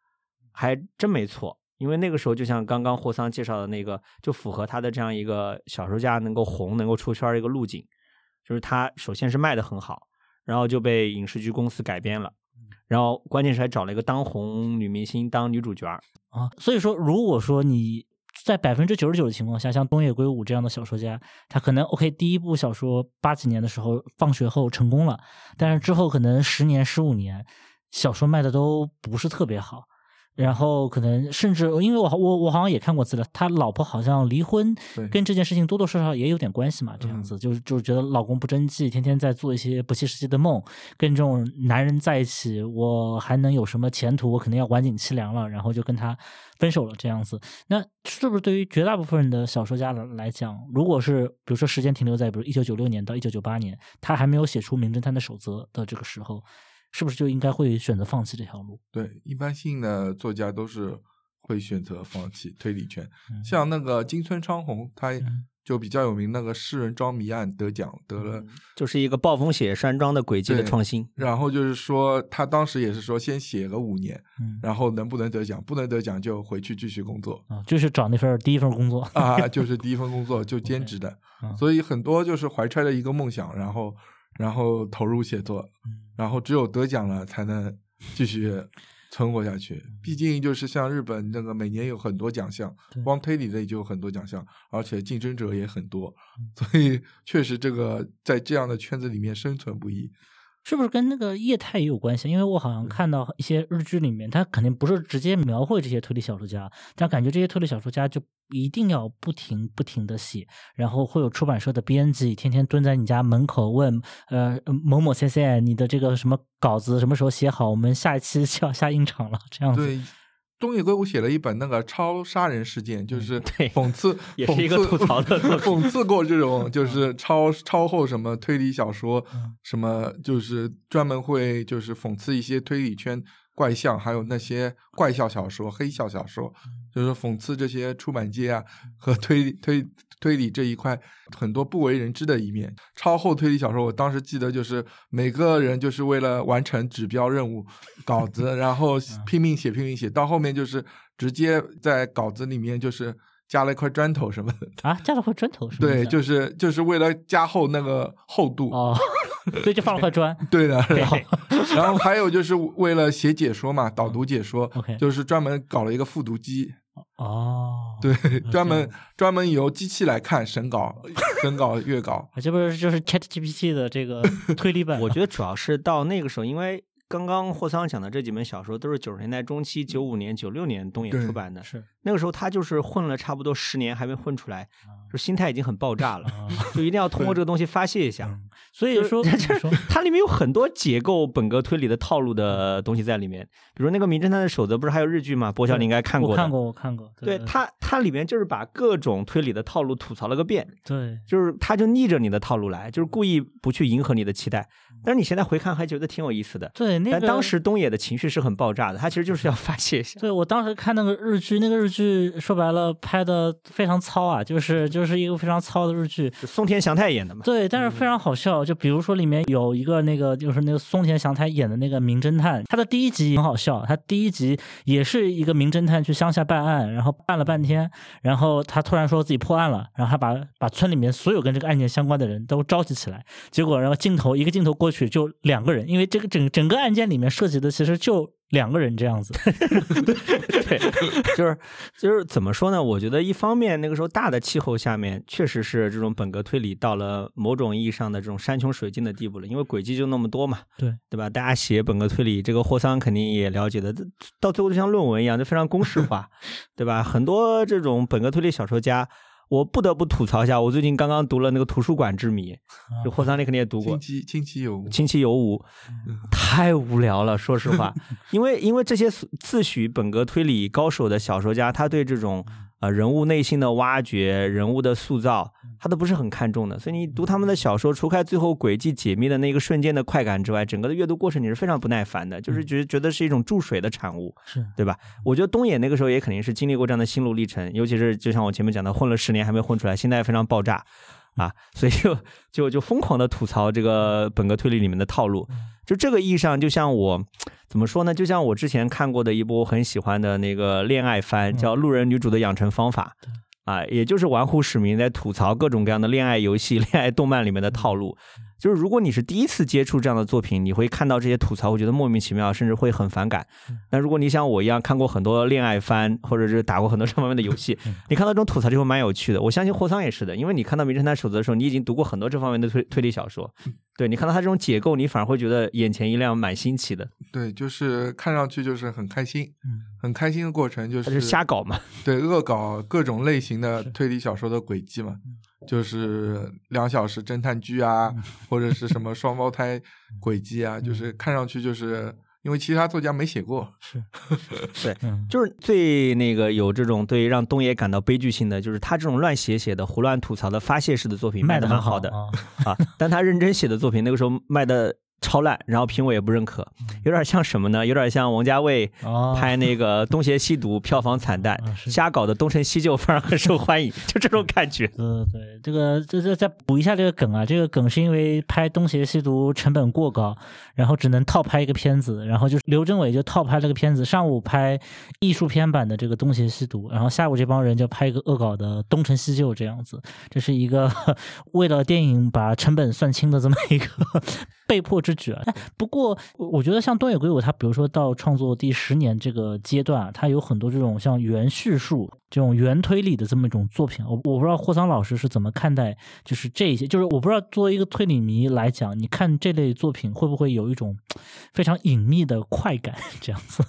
还真没错。因为那个时候，就像刚刚霍桑介绍的那个，就符合他的这样一个小说家能够红、能够出圈的一个路径，就是他首先是卖的很好，然后就被影视剧公司改编了，然后关键是还找了一个当红女明星当女主角儿，
啊，所以说，如果说你在百分之九十九的情况下，像东野圭吾这样的小说家，他可能 OK，第一部小说八几年的时候放学后成功了，但是之后可能十年、十五年，小说卖的都不是特别好。然后可能甚至，因为我我我好像也看过资料，他老婆好像离婚，跟这件事情多多少少也有点关系嘛。这样
嗯
子，就是就是觉得老公不争气，天天在做一些不切实际的梦，跟这种男人在一起，我还能有什么前途？我肯定要晚景凄凉了，然后就跟他分手了这样子。那是不是对于绝大部分人的小说家来来讲，如果是比如说时间停留在比如一九九六年到一九九八年，他还没有写出《名侦探的守则》的这个时候，是不是就应该会选择放弃这条路？
对，一般性的作家都是会选择放弃推理圈。
嗯
像那个金村昌宏，他
嗯
就比较有名，那个诗人庄迷案得奖得了。
就是一个暴风雪山庄的轨迹的创新。
然后就是说，他当时也是说，先写个五年，
嗯
然后能不能得奖，不能得奖就回去继续工作
啊，就是找那份第一份工作
啊，就是第一份工作就 兼职的。
嗯
所以很多就是怀揣着一个梦想，然后然后投入写作，
嗯
然后只有得奖了才能继续存活下去。毕竟就是像日本那个每年有很多奖项，光推理类就有很多奖项，而且竞争者也很多
嗯，
所以确实这个在这样的圈子里面生存不易。
是不是跟那个业态也有关系？因为我好像看到一些日剧里面，他肯定不是直接描绘这些推理小说家，但感觉这些推理小说家就一定要不停不停的写，然后会有出版社的编辑天天蹲在你家门口问，呃，某某先生，你的这个什么稿子什么时候写好？我们下一期就要下印厂了，这样子。
对，东野圭吾写了一本那个超杀人事件，就是讽刺，
也是一个
讽刺
吐槽的
讽刺过这种 就是超超后什么推理小说
嗯，
什么就是专门会就是讽刺一些推理圈怪象，还有那些怪笑小说、黑笑小说，
嗯
就是讽刺这些出版界啊和推理推推理这一块很多不为人知的一面。超厚推理小说，我当时记得就是每个人就是为了完成指标任务稿子，然后拼命写拼命写，到后面就是直接在稿子里面就是加了一块砖头什么的。
啊，加了块砖头是吗？
对，就是就是为了加厚那个厚度，
哦，所以就放了块砖。
对的。然后，然后还有就是为了写解说嘛，导读解说
，OK
就是专门搞了一个复读机，
哦，
对，专门专门由机器来看审稿、审稿、阅稿。
啊这不是就是 Chat GPT 的这个 推理版？
我觉得主要是到那个时候，因为刚刚霍桑讲的这几本小说都是九十年代中期，九五年、九六年东野出版的。
是
那个时候他就是混了差不多十年还没混出来，
啊
就心态已经很爆炸了，
啊
就一定要通过这个东西发泄一下。
嗯所以说，
就
是
它里面有很多解构本格推理的套路的东西在里面，比如那个《名侦探的守则》，不是还有日剧吗？博晓你应该看过。
我看过，我看过。
对它，它里面就是把各种推理的套路吐槽了个遍，
对，
就是他就逆着你的套路来，就是故意不去迎合你的期待。但是你现在回看还觉得挺有意思的。
对，那个
但当时东野的情绪是很爆炸的，他其实就是要发泄一下。
对我当时看那个日剧，那个日剧说白了拍的非常糙啊，就是就是一个非常糙的日剧。
是松田翔太演的嘛？
对，但是非常好笑。就比如说里面有一个那个，就是那个松田翔太演的那个名侦探，他的第一集很好笑。他第一集也是一个名侦探去乡下办案，然后办了半天，然后他突然说自己破案了，然后他把把村里面所有跟这个案件相关的人都召集起来，结果然后镜头一个镜头过去就两个人，因为这个整整个案件里面涉及的其实就两个人这样子。
对，就是就是怎么说呢？我觉得一方面那个时候大的气候下面，确实是这种本格推理到了某种意义上的这种山穷水尽的地步了，因为轨迹就那么多嘛，
对
对吧？大家写本格推理，这个霍桑肯定也了解的，到最后就像论文一样，就非常公式化，对吧？很多这种本格推理小说家。我不得不吐槽一下，我最近刚刚读了那个《图书馆之谜》，就霍桑你肯定也读过
亲，戚亲戚有无，
亲戚有无，太无聊了。说实话，因为因为这些自诩本格推理高手的小说家，他对这种呃人物内心的挖掘、人物的塑造，他都不是很看重的。所以你读他们的小说，除开最后轨迹解密的那个瞬间的快感之外，整个的阅读过程你是非常不耐烦的，就是觉觉得是一种注水的产物，
是
对吧？我觉得东野那个时候也肯定是经历过这样的心路历程，尤其是就像我前面讲的，混了十年还没混出来，心态非常爆炸啊，所以就就就疯狂的吐槽这个本格推理里面的套路。就这个意义上，就像我怎么说呢？就像我之前看过的一部我很喜欢的那个恋爱番，叫《路人女主的养成方法》。啊，也就是玩忽使命在吐槽各种各样的恋爱游戏、恋爱动漫里面的套路。就是如果你是第一次接触这样的作品，你会看到这些吐槽，会觉得莫名其妙，甚至会很反感。那如果你像我一样看过很多恋爱番，或者是打过很多这方面的游戏，你看到这种吐槽就会蛮有趣的。我相信霍桑也是的，因为你看到《名侦探守则》的时候，你已经读过很多这方面的推推理小说，对你看到他这种解构，你反而会觉得眼前一亮，蛮新奇的。
对，就是看上去就是很开心，
嗯，
很开心的过程，就
他是瞎搞嘛，
对，恶搞各种类型的推理小说的轨迹嘛。就是两小时侦探剧啊，或者是什么双胞胎轨迹啊，就是看上去就是因为其他作家没写过，
是，
对，
嗯
就是最那个有这种对让东野感到悲剧性的，就是他这种乱写写的、胡乱吐槽的发泄式的作品
卖的
蛮
好的，
啊，但他认真写的作品那个时候卖的超烂，然后评委也不认可，有点像什么呢？有点像王家卫
哦
拍那个《东邪西毒》，票房惨淡瞎搞的《东成西就》反而很受欢迎，就这种感觉。
对对对，这个这这再补一下这个梗啊，这个梗是因为拍《东邪西毒》成本过高，然后只能套拍一个片子，然后就是刘镇伟就套拍了个片子，上午拍艺术片版的这个《东邪西毒》，然后下午这帮人就拍一个恶搞的《东成西就》这样子，这是一个 为了电影把成本算清的这么一个被迫之举啊。哎不过我我觉得像东野圭吾他，比如说到创作第十年这个阶段啊，他有很多这种像原叙述、这种原推理的这么一种作品。我我不知道霍桑老师是怎么看待，就是这些，就是我不知道作为一个推理迷来讲，你看这类作品会不会有一种非常隐秘的快感这样子，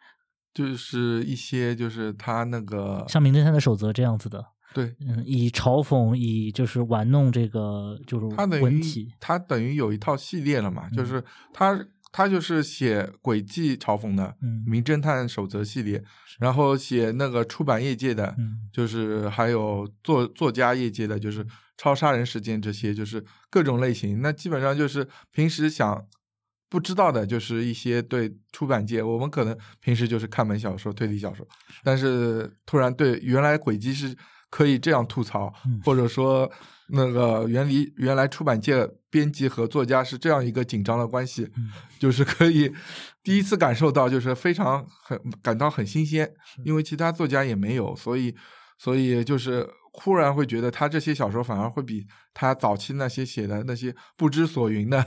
就是一些就是他那个
像《名侦探的守则》这样子的，
对
嗯，以嘲讽，以就是玩弄这个就是
他等于
文体，
他等于有一套系列了嘛，就
嗯
是他他就是写轨迹嘲讽的
嗯《
名侦探守则》系列，然后写那个出版业界的，
嗯
就是还有作作家业界的，就是超杀人事件这些，就是各种类型。那基本上就是平时想不知道的，就是一些对出版界，我们可能平时就是看本小说、推理小说，但是突然对原来轨迹是可以这样吐槽，
嗯
或者说那个原离原来出版界编辑和作家是这样一个紧张的关系，
嗯
就是可以第一次感受到，就是非常很感到很新鲜，因为其他作家也没有，所以所以就是忽然会觉得他这些小说反而会比他早期那些写的那些不知所云的，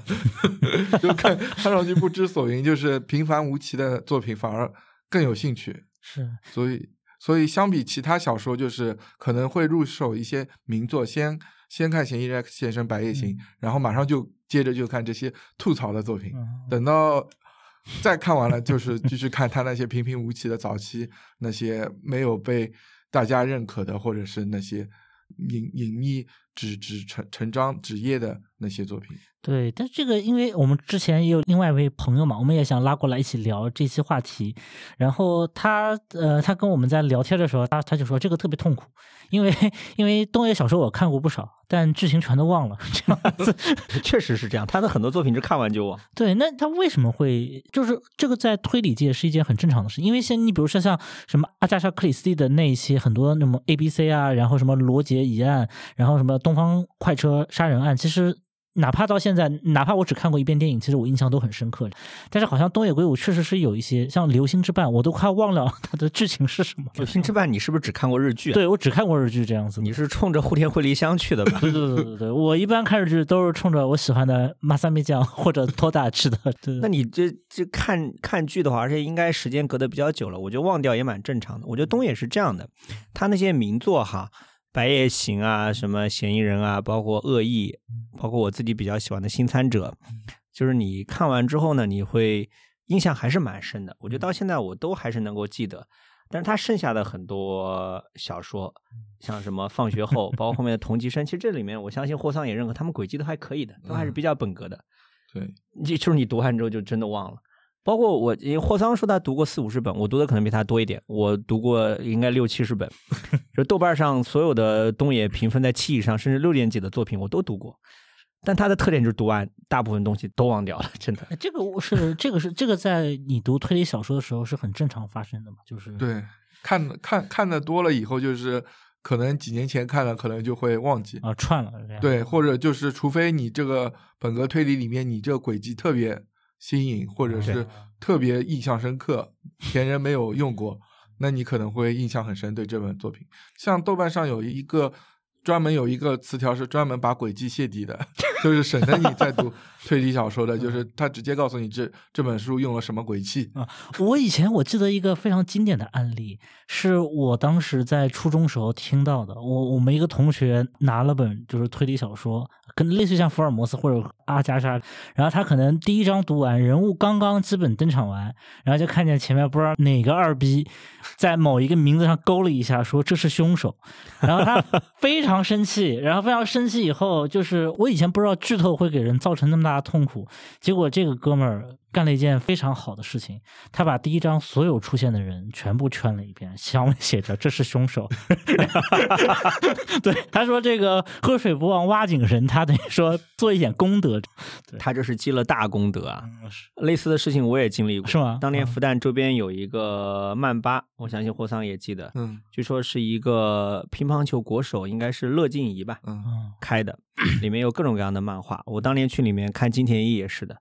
就看看上去不知所云，就是平凡无奇的作品反而更有兴趣，
是
所以。所以相比其他小说，就是可能会入手一些名作，先先看《嫌疑人 X 先生白夜行》
嗯。
然后马上就接着就看这些吐槽的作品，
嗯。
等到再看完了，就是继续看他那些平平无奇的早期那些没有被大家认可的，或者是那些隐隐秘纸纸成成章纸页的那些作品。
对，但这个因为我们之前也有另外一位朋友嘛，我们也想拉过来一起聊这期话题。然后他呃，他跟我们在聊天的时候，他他就说这个特别痛苦，因为因为东野小说我看过不少，但剧情全都忘了这样子。
确实是这样，他的很多作品是看完就忘。
对，那他为什么会就是这个在推理界是一件很正常的事？因为像你比如说像什么阿加莎克里斯蒂的那一些很多那么 A B C 啊，然后什么罗杰疑案，然后什么东方快车杀人案，其实。哪怕到现在，哪怕我只看过一遍电影，其实我印象都很深刻。但是好像东野圭吾确实是有一些像《流星之绊》，我都快忘了它的剧情是什么。
流星之绊，你是不是只看过日剧、啊？
对，我只看过日剧这样子。
你是冲着户田惠梨香去的吧？
对对对对对，我一般看日剧都是冲着我喜欢的马三米酱或者托大去的。对，
那你这这看看剧的话，而且应该时间隔得比较久了，我觉得忘掉也蛮正常的。我觉得东野是这样的，他那些名作哈。白夜行啊，什么嫌疑人啊，包括恶意，包括我自己比较喜欢的新参者，就是你看完之后呢，你会印象还是蛮深的。我觉得到现在我都还是能够记得，但是他剩下的很多小说，像什么放学后，包括后面的同级生，其实这里面我相信霍桑也认可，他们轨迹都还可以的，都还是比较本格的。
对，
就就是你读完之后就真的忘了。包括我，因为霍桑说他读过四五十本，我读的可能比他多一点，我读过应该六七十本。就豆瓣上所有的东野评分在七以上，甚至六点几的作品我都读过。但他的特点就是读完大部分东西都忘掉了，真的。
哎这个我是这个是这个在你读推理小说的时候是很正常发生的嘛？就是
对，看看看的多了以后，就是可能几年前看了，可能就会忘记。
啊串了。
对，或者就是除非你这个本格推理里面，你这个轨迹特别新颖，或者是特别印象深刻，前人没有用过，那你可能会印象很深对这本作品。像豆瓣上有一个专门有一个词条是专门把轨迹泄底的，就是省得你再读 推理小说的，就是他直接告诉你这这本书用了什么轨迹。
我以前我记得一个非常经典的案例，是我当时在初中时候听到的。我我们一个同学拿了本就是推理小说，跟类似于像福尔摩斯或者阿加莎，然后他可能第一章读完，人物刚刚基本登场完，然后就看见前面不知道哪个二逼在某一个名字上勾了一下，说这是凶手，然后他 非常生气，然后非常生气以后，就是我以前不知道剧透会给人造成那么大他痛苦，结果这个哥们儿干了一件非常好的事情，他把第一章所有出现的人全部圈了一遍，上面写着这是凶手。对，他说这个喝水不忘挖井人，他等于说做一点功德，
他这是积了大功德啊！
嗯
类似的事情我也经历过，
是吗
当年
嗯
复旦周边有一个曼巴，我相信霍桑也记得，
嗯
据说是一个乒乓球国手，应该是乐静怡吧
嗯
嗯
开的，里面有各种各样的漫画。我当年去里面看金田一也是的，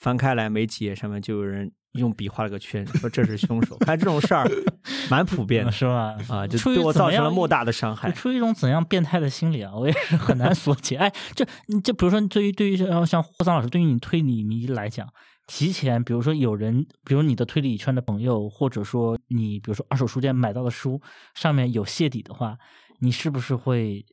翻开来没几页，上面就有人用笔画了个圈，说这是凶手。看这种事儿 蛮普遍的
是吧？
啊，就对我造成了莫大的伤害。
出于一种怎样变态的心理啊，我也是很难 所解。哎，这你这比如说，对于对于像像霍桑老师，对于你推理迷来讲，提前比如说有人，比如你的推理圈的朋友，或者说你比如说二手书店买到的书上面有泄底的话，你是不是会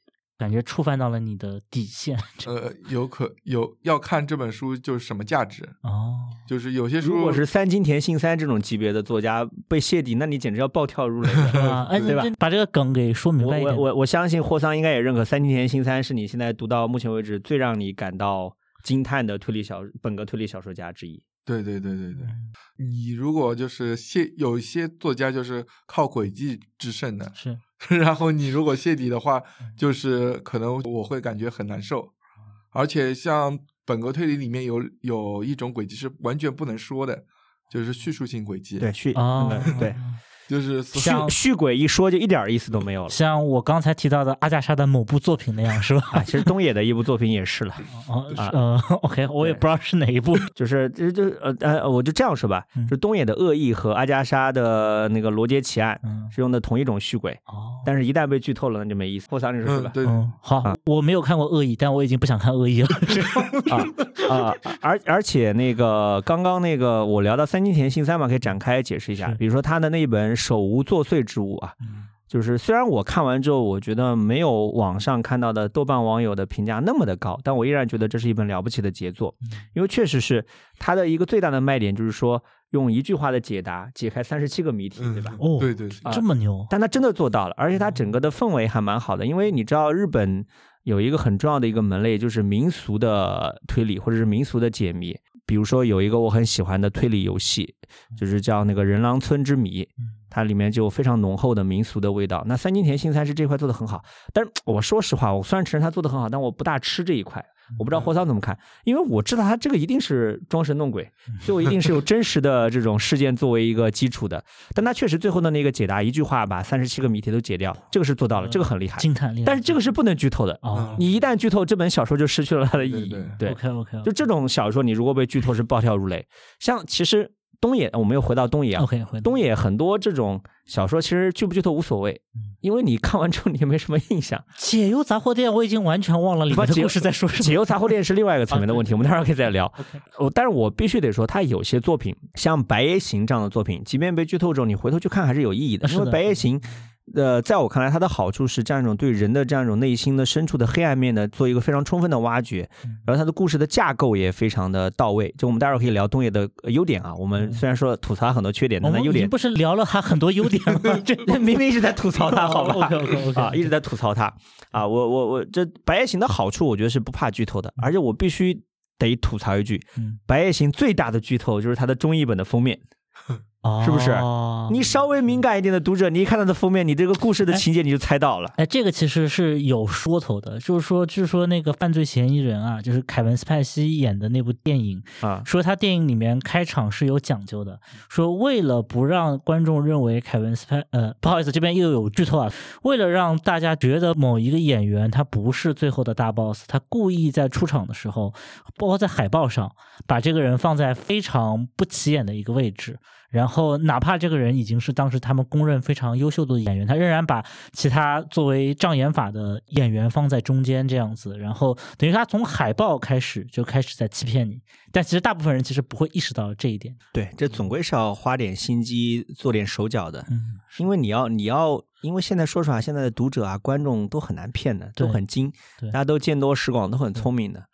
感觉触犯到了你的底线？
呃，有可有要看这本书就是什么价值，
哦，
就是有些书
如果是三金田信三这种级别的作家被泄底，那你简直要暴跳如雷
是
了。
吧？哎，
对吧
把这个梗给说明白一点。
我我我相信霍桑应该也认可三金田信三是你现在读到目前为止最让你感到惊叹的推理小本格推理小说家之一。
对对对对对，
嗯
你如果就是泄有一些作家就是靠诡计制胜的，
是
然后你如果泄底的话，
嗯。
就是可能我会感觉很难受，而且像本格推理里面有有一种轨迹是完全不能说的，就是叙述性轨迹，
对，，续
哦
那个对
就是
续
像
续鬼一说就一点意思都没有了。
像我刚才提到的阿加莎的某部作品那样，是吧？
啊，其实东野的一部作品也是了，
哦，
啊
呃，OK，我也不知道是哪一部。
就是就就呃呃，我就这样说吧，
嗯
就东野的恶意和阿加莎的那个罗杰奇案
嗯，
是用的同一种续鬼，
哦，
但是一旦被剧透了，那就没意思。霍桑你说是吧？
嗯对，
嗯，好，我没有看过《恶意》，但我已经不想看《恶意》了。
啊啊，而而且那个刚刚那个我聊到三金田信三嘛，可以展开解释一下，比如说他的那一本《手无作祟之物》啊，
嗯
就是虽然我看完之后，我觉得没有网上看到的豆瓣网友的评价那么的高，但我依然觉得这是一本了不起的杰作，因为确实是它的一个最大的卖点，就是说用一句话的解答解开三十七个谜题，
嗯
对吧？
哦
对对对，
这么牛，
但他真的做到了，而且它整个的氛围还蛮好的，因为你知道日本有一个很重要的一个门类，就是民俗的推理或者是民俗的解谜。比如说有一个我很喜欢的推理游戏，就是叫那个人狼村之谜，它里面就非常浓厚的民俗的味道。那三金田新三是这块做的很好，但是我说实话，我虽然承认他做的很好，但我不大吃这一块。我不知道霍桑怎么看，因为我知道他这个一定是装神弄鬼，就一定是有真实的这种事件作为一个基础的。但他确实最后的那个解答，一句话把三十七个谜题都解掉，这个是做到了，这个很厉害。
惊叹厉害。
但是这个是不能剧透的，
哦
你一旦剧透，这本小说就失去了它的意义。
对
对
，，OK OK
就这种小说，你如果被剧透是暴跳如雷。像其实东野，我们又回到东野啊
，OK 回
东野很多这种小说其实剧不剧透无所谓
嗯，
因为你看完之后你也没什么印象。
解忧杂货店，我已经完全忘了里面的故事在说什么。
解忧杂货店是另外一个层面 的问题，我们待会儿可以再聊。我但是我必须得说，他有些作品，像《白夜行》这样的作品，即便被剧透之后，你回头去看还是有意义的。因为《白夜行》，呃，在我看来，它的好处是这样一种对人的这样一种内心的深处的黑暗面的做一个非常充分的挖掘，
嗯
然后它的故事的架构也非常的到位。就我们待会儿可以聊东野的呃优点啊，我们虽然说吐槽他很多缺点，但他优点
不是聊了他很多优点吗？这
明明一直在吐槽他，好吧啊，一直在吐槽他啊。我我我这《白夜行》的好处，我觉得是不怕剧透的，而且我必须得吐槽一句，
嗯，
白夜行最大的剧透就是它的中译本的封面。是不是
哦
你稍微敏感一点的读者，你一看它的封面，你这个故事的情节你就猜到了。
哎，这个其实是有说头的，就是说，据说那个犯罪嫌疑人啊，就是凯文·斯派西演的那部电影，
啊，
说他电影里面开场是有讲究的，说为了不让观众认为凯文·斯派，呃，不好意思，这边又有剧透啊，为了让大家觉得某一个演员他不是最后的大 boss，他故意在出场的时候，包括在海报上，把这个人放在非常不起眼的一个位置。然后，哪怕这个人已经是当时他们公认非常优秀的演员，他仍然把其他作为障眼法的演员放在中间这样子，然后等于他从海报开始就开始在欺骗你。但其实大部分人其实不会意识到这一点。
对，这总归是要花点心机、做点手脚的，
嗯，
因为你要你要，因为现在说实话，现在的读者啊、观众都很难骗的，都很精，大家都见多识广，都很聪明的，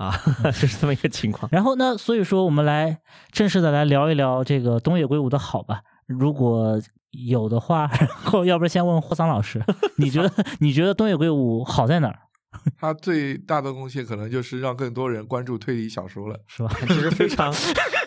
是
啊，是这么一个情况。
然后呢，所以说我们来正式的来聊一聊这个东野圭吾的好吧。如果有的话，然后要不然先问霍桑老师，你觉得你觉得东野圭吾好在哪儿？
他最大的贡献可能就是让更多人关注推理小说了。
是吧？
这是非常，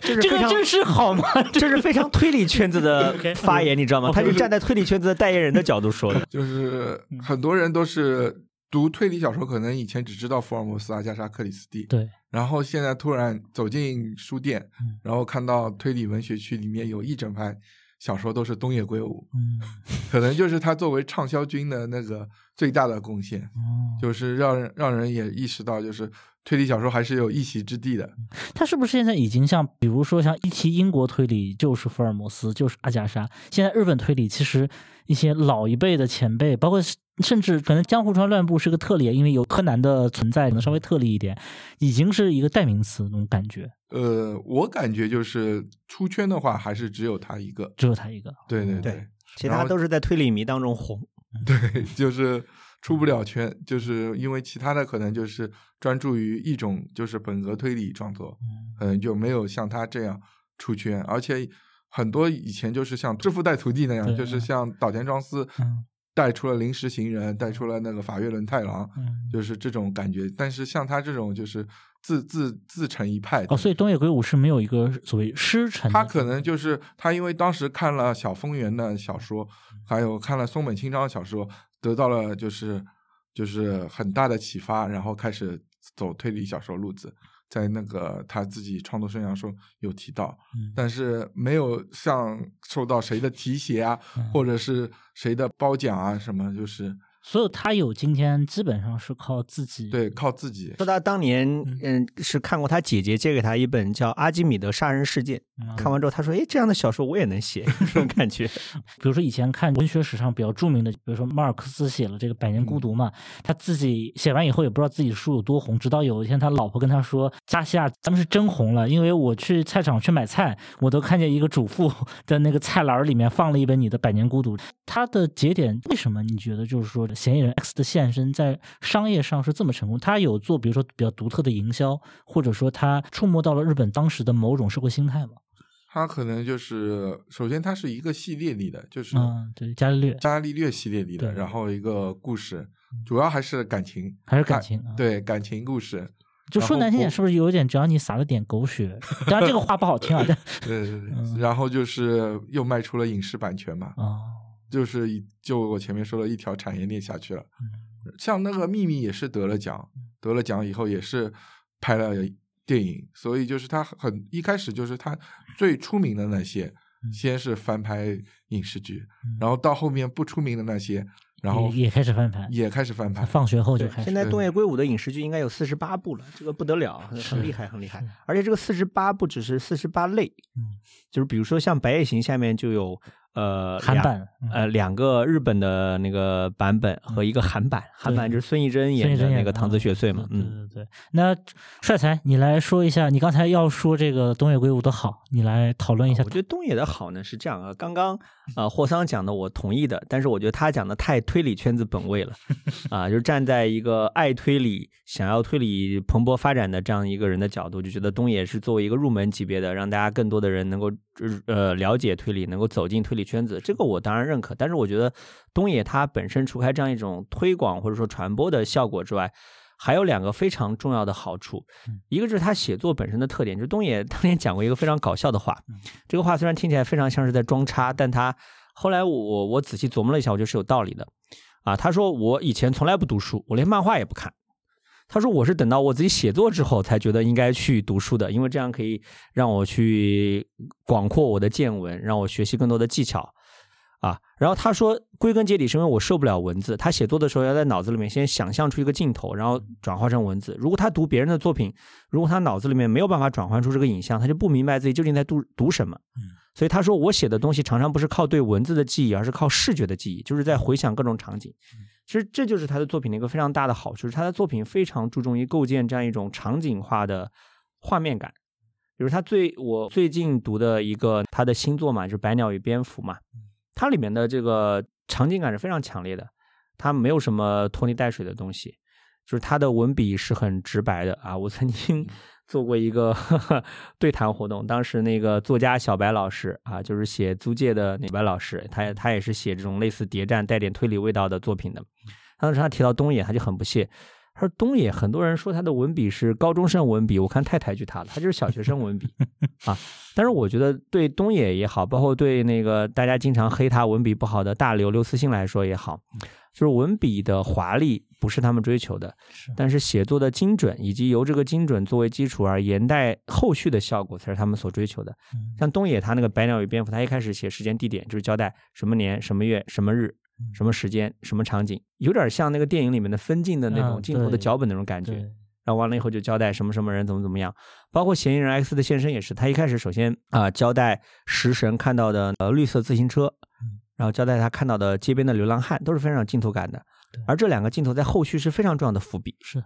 这是非常，
这个真是好吗？
这是非常推理圈子的发言，你知道吗？他是站在推理圈子的代言人的角度说的。
就是很多人都是读推理小说，可能以前只知道福尔摩斯、阿加莎·克里斯蒂，
对，
然后现在突然走进书店
嗯，
然后看到推理文学区里面有一整排小说都是东野圭吾，
嗯，
可能就是他作为畅销军的那个最大的贡献，
哦，
就是让人让人也意识到，就是推理小说还是有一席之地的。
他是不是现在已经像，比如说像一提英国推理就是福尔摩斯，就是阿加莎，现在日本推理其实一些老一辈的前辈，包括是甚至可能江户川乱步是个特例，因为有柯南的存在，可能稍微特例一点，已经是一个代名词那种感觉，
呃，我感觉就是出圈的话，还是只有他一个。
只有他一个。
对对
对其他都是在推理迷当中红。
对，就是出不了圈，就是因为其他的可能就是专注于一种就是本格推理创作，
嗯
可能就没有像他这样出圈，而且很多以前就是像致富带徒弟那样，就是像岛田庄司
嗯
带出了临时行人，带出了那个法月轮太郎，
嗯。
就是这种感觉。但是像他这种就是自自自成一派
哦，所以东野圭吾是没有一个所谓师承。
他可能就是他，因为当时看了小丰原的小说，还有看了松本清张的小说，得到了就是就是很大的启发，然后开始走推理小说路子。在那个他自己创作生涯中有提到，
嗯。
但是没有像受到谁的提携啊，
嗯。
或者是谁的褒奖啊什么，就是
所有他有今天，基本上是靠自己。
对靠自己。
说他当年嗯是看过他姐姐借给他一本叫《阿基米德杀人事件》，
嗯，
看完之后他说：“哎，这样的小说我也能写。”这种感觉。
比如说以前看文学史上比较著名的，比如说马尔克斯写了这个《百年孤独》嘛，他自己写完以后也不知道自己的书有多红，直到有一天他老婆跟他说：“加西亚，咱们是真红了，因为我去菜场去买菜，我都看见一个主妇的那个菜篮儿里面放了一本你的《百年孤独》。”他的节点为什么你觉得就是说嫌疑人 X 的现身在商业上是这么成功？他有做比如说比较独特的营销，或者说他触摸到了日本当时的某种社会心态吗？
他可能就是首先他是一个系列里的，就是
嗯，对，伽利略
伽利略系列里的，然后一个故事，主要还是感情，
还是感
它
情啊？
对感情故事，
就说难听点，是不是有点只要你撒了点狗血？当然这个话不好听啊，但
对 对对，
嗯
然后就是又卖出了影视版权嘛，
哦，
就是就我前面说的一条产业链下去了。
嗯
像那个秘密也是得了奖，得了奖以后也是拍了电影，所以就是他很一开始就是他最出名的那些，
嗯
先是翻拍影视剧，然后到后面不出名的那些，然后
也也开始翻盘，
也开始翻拍。
放学后就开始。
现在东野圭吾的影视剧应该有四十八部了，这个不得了，很厉害，很厉害。而且这个四十八不只是四十八类，
嗯，
就是比如说像《白夜行》下面就有呃
韩版嗯
呃两个日本的那个版本和一个韩版，韩版就是孙艺珍演
的
的那个唐泽雪穗嘛，嗯。
对对对。那帅才，你来说一下，你刚才要说这个东野圭吾的好，你来讨论一下
我。觉得东野的好呢是这样啊，刚刚啊霍桑讲的我同意的，但是我觉得他讲的太推理圈子本位了 啊，就是站在一个爱推理、想要推理蓬勃发展的这样一个人的角度，就觉得东野是作为一个入门级别的，让大家更多的人能够呃了解推理，能够走进推理圈子，这个我当然认可。但是我觉得东野他本身除开这样一种推广或者说传播的效果之外，还有两个非常重要的好处，一个就是他写作本身的特点，就是东野当年讲过一个非常搞笑的话，这个话虽然听起来非常像是在装叉，但他后来我我仔细琢磨了一下，我觉得是有道理的。啊，他说我以前从来不读书，我连漫画也不看。他说我是等到我自己写作之后才觉得应该去读书的，因为这样可以让我去广阔我的见闻，让我学习更多的技巧。啊，然后他说，归根结底是因为我受不了文字。他写作的时候要在脑子里面先想象出一个镜头，然后转化成文字。如果他读别人的作品，如果他脑子里面没有办法转换出这个影像，他就不明白自己究竟在读读什么。所以他说，我写的东西常常不是靠对文字的记忆，而是靠视觉的记忆，就是在回想各种场景。其实这就是他的作品的一个非常大的好处，就是他的作品非常注重于构建这样一种场景化的画面感。比如他最我最近读的一个他的新作嘛，就是《百鸟与蝙蝠》嘛。它里面的这个场景感是非常强烈的，它没有什么拖泥带水的东西，就是它的文笔是很直白的啊。我曾经做过一个 对谈活动，当时那个作家小白老师啊，就是写租界的那白老师，他他也是写这种类似谍战带点推理味道的作品的。当时他提到东野，他就很不屑。他说：“东野，很多人说他的文笔是高中生文笔，我看太抬举他了，他就是小学生文笔 啊。但是我觉得对东野也好，包括对那个大家经常黑他文笔不好的大刘刘慈欣来说也好，就是文笔的华丽不是他们追求的，但是写作的精准以及由这个精准作为基础而延带后续的效果才是他们所追求的。像东野他那个《白鸟与蝙蝠》，他一开始写时间地点就是交代什么年什么月什么日。”什么时间、什么场景，有点像那个电影里面的分镜的那种镜头的脚本那种感觉。然后完了以后就交代什么什么人怎么怎么样，包括嫌疑人 X 的现身也是，他一开始首先啊交代食神看到的呃绿色自行车，然后交代他看到的街边的流浪汉，都是非常有镜头感的。而这两个镜头在后续是非常重要的伏笔，
是，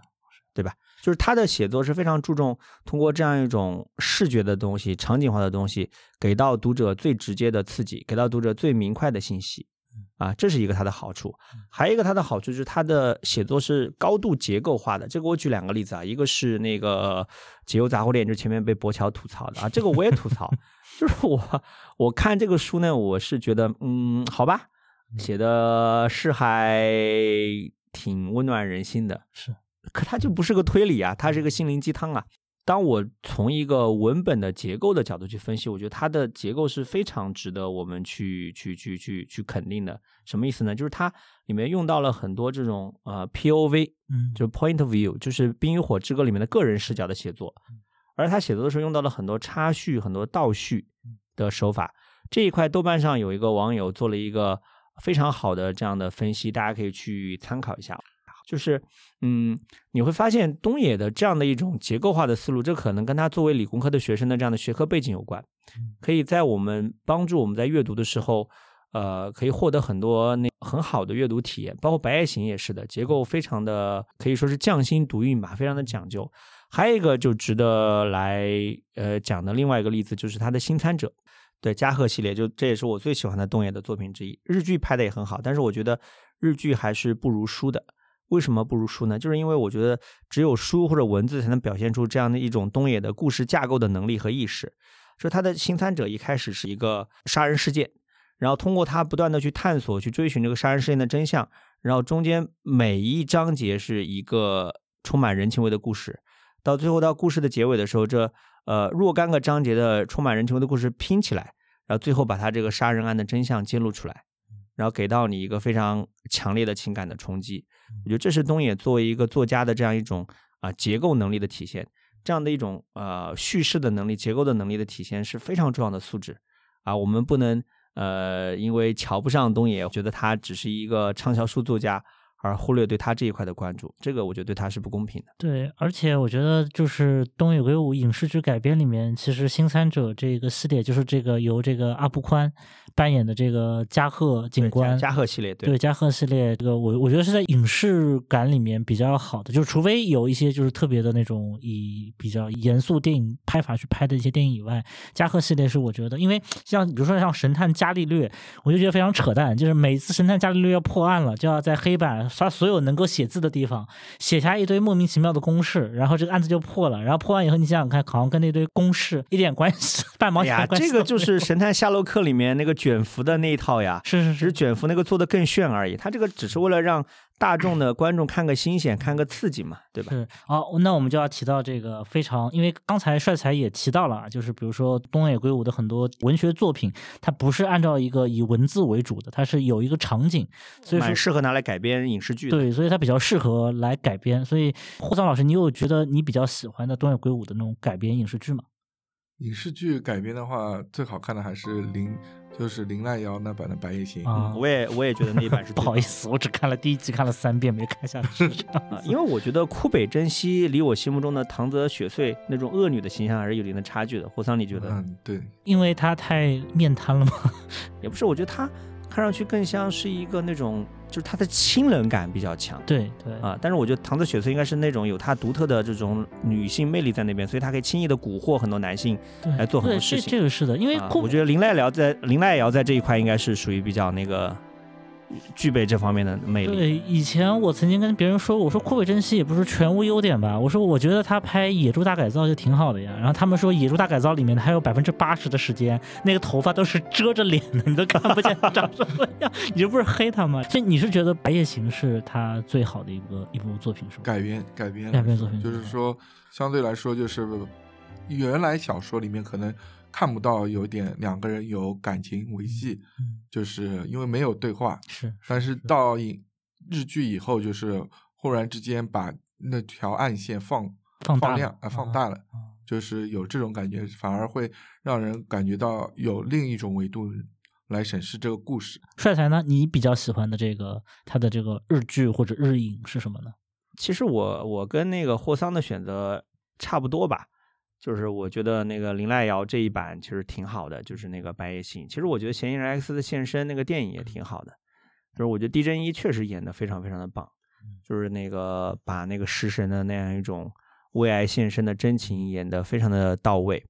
对吧？就是他的写作是非常注重通过这样一种视觉的东西、场景化的东西，给到读者最直接的刺激，给到读者最明快的信息。啊，这是一个它的好处，还有一个它的好处就是它的写作是高度结构化的。这个我举两个例子啊，一个是那个《解忧杂货店》，就前面被博乔吐槽的啊，这个我也吐槽，就是我我看这个书呢，我是觉得嗯，好吧，写的是还挺温暖人心的，
是，
可它就不是个推理啊，它是个心灵鸡汤啊。当我从一个文本的结构的角度去分析，我觉得它的结构是非常值得我们去去去去去肯定的。什么意思呢？就是它里面用到了很多这种呃 P O V，嗯，就是 Point of View，就是《冰与火之歌》里面的个人视角的写作。而他写作的时候用到了很多插叙、很多倒叙的手法。这一块豆瓣上有一个网友做了一个非常好的这样的分析，大家可以去参考一下。就是，嗯，你会发现东野的这样的一种结构化的思路，这可能跟他作为理工科的学生的这样的学科背景有关，可以在我们帮助我们在阅读的时候，呃，可以获得很多那很好的阅读体验。包括《白夜行》也是的，结构非常的可以说是匠心独运吧，非常的讲究。还有一个就值得来呃讲的另外一个例子，就是他的《新参者》对加贺系列，就这也是我最喜欢的东野的作品之一。日剧拍的也很好，但是我觉得日剧还是不如书的。为什么不如书呢？就是因为我觉得只有书或者文字才能表现出这样的一种东野的故事架构的能力和意识。说他的新参者一开始是一个杀人事件，然后通过他不断的去探索、去追寻这个杀人事件的真相，然后中间每一章节是一个充满人情味的故事，到最后到故事的结尾的时候，这呃若干个章节的充满人情味的故事拼起来，然后最后把他这个杀人案的真相揭露出来。然后给到你一个非常强烈的情感的冲击，我觉得这是东野作为一个作家的这样一种啊结构能力的体现，这样的一种呃叙事的能力、结构的能力的体现是非常重要的素质啊。我们不能呃因为瞧不上东野，觉得他只是一个畅销书作家。而忽略对他这一块的关注，这个我觉得对他是不公平的。
对，而且我觉得就是东野圭吾影视剧改编里面，其实《新三者》这个系列就是这个由这个阿部宽扮演的这个加贺警官，
加贺系列，
对加贺系列，这个我我觉得是在影视感里面比较好的，就是除非有一些就是特别的那种以比较严肃电影拍法去拍的一些电影以外，加贺系列是我觉得，因为像比如说像《神探伽利略》，我就觉得非常扯淡，就是每次神探伽利略要破案了，就要在黑板。刷所有能够写字的地方，写下一堆莫名其妙的公式，然后这个案子就破了。然后破完以后，你想想看，好像跟那堆公式一点关系，半毛钱关
系。这个就是《神探夏洛克》里面那个卷福的那一套呀，
是是是，只是，
卷福那个做的更炫而已。他这个只是为了让大众的观众看个新鲜，看个刺激嘛，对吧？
是好，那我们就要提到这个非常，因为刚才帅才也提到了啊，就是比如说东野圭吾的很多文学作品，它不是按照一个以文字为主的，它是有一个场景，所以说
蛮适合拿来改编影视剧的。
对，所以它比较适合来改编。所以霍桑老师，你有觉得你比较喜欢的东野圭吾的那种改编影视剧吗？
影视剧改编的话，最好看的还是林，就是林濑遥那版的《白夜行》
啊
我也我也觉得那一版是
不好意思，我只看了第一集，看了三遍没看下去。
啊，因为我觉得枯北真希离我心目中的唐泽雪穗那种恶女的形象还是有一定的差距的。霍桑，你觉得？
嗯，对，
因为她太面瘫了吗？
也不是，我觉得她看上去更像是一个那种，就是他的清冷感比较强。
对对
啊，但是我觉得唐泽雪穗应该是那种有她独特的这种女性魅力在那边，所以她可以轻易的蛊惑很多男性
对
来做很多事情。
这个是的，因为
啊，我觉得林濑遥在林濑遥在这一块应该是属于比较那个具备这方面的魅力。
对，以前我曾经跟别人说，我说库北真希也不是全无优点吧，我说我觉得他拍《野猪大改造》就挺好的呀。然后他们说《野猪大改造》里面还有百分之八十的时间，那个头发都是遮着脸的，你都看不见他长什么样，你这不是黑他吗？所以你是觉得《白夜行》是他最好的一个一部作品是吗？
改编改编
改编作品
就是说相对来说就是原来小说里面可能看不到有点两个人有感情维系，
嗯，
就是因为没有对话，
是，
但是到影日剧以后，就是忽然之间把那条暗线放
放大了
亮啊放大了，
啊
就是有这种感觉，反而会让人感觉到有另一种维度来审视这个故事。
帅才呢？你比较喜欢的这个他的这个日剧或者日影是什么呢？
其实我我跟那个霍桑的选择差不多吧，就是我觉得那个林濑遥这一版其实挺好的，就是那个《白夜行》。其实我觉得《嫌疑人 X 的现身》那个电影也挺好的，就是我觉得地震一确实演的非常非常的棒，就是那个把那个食神的那样一种为爱献身的真情演得非常的到位。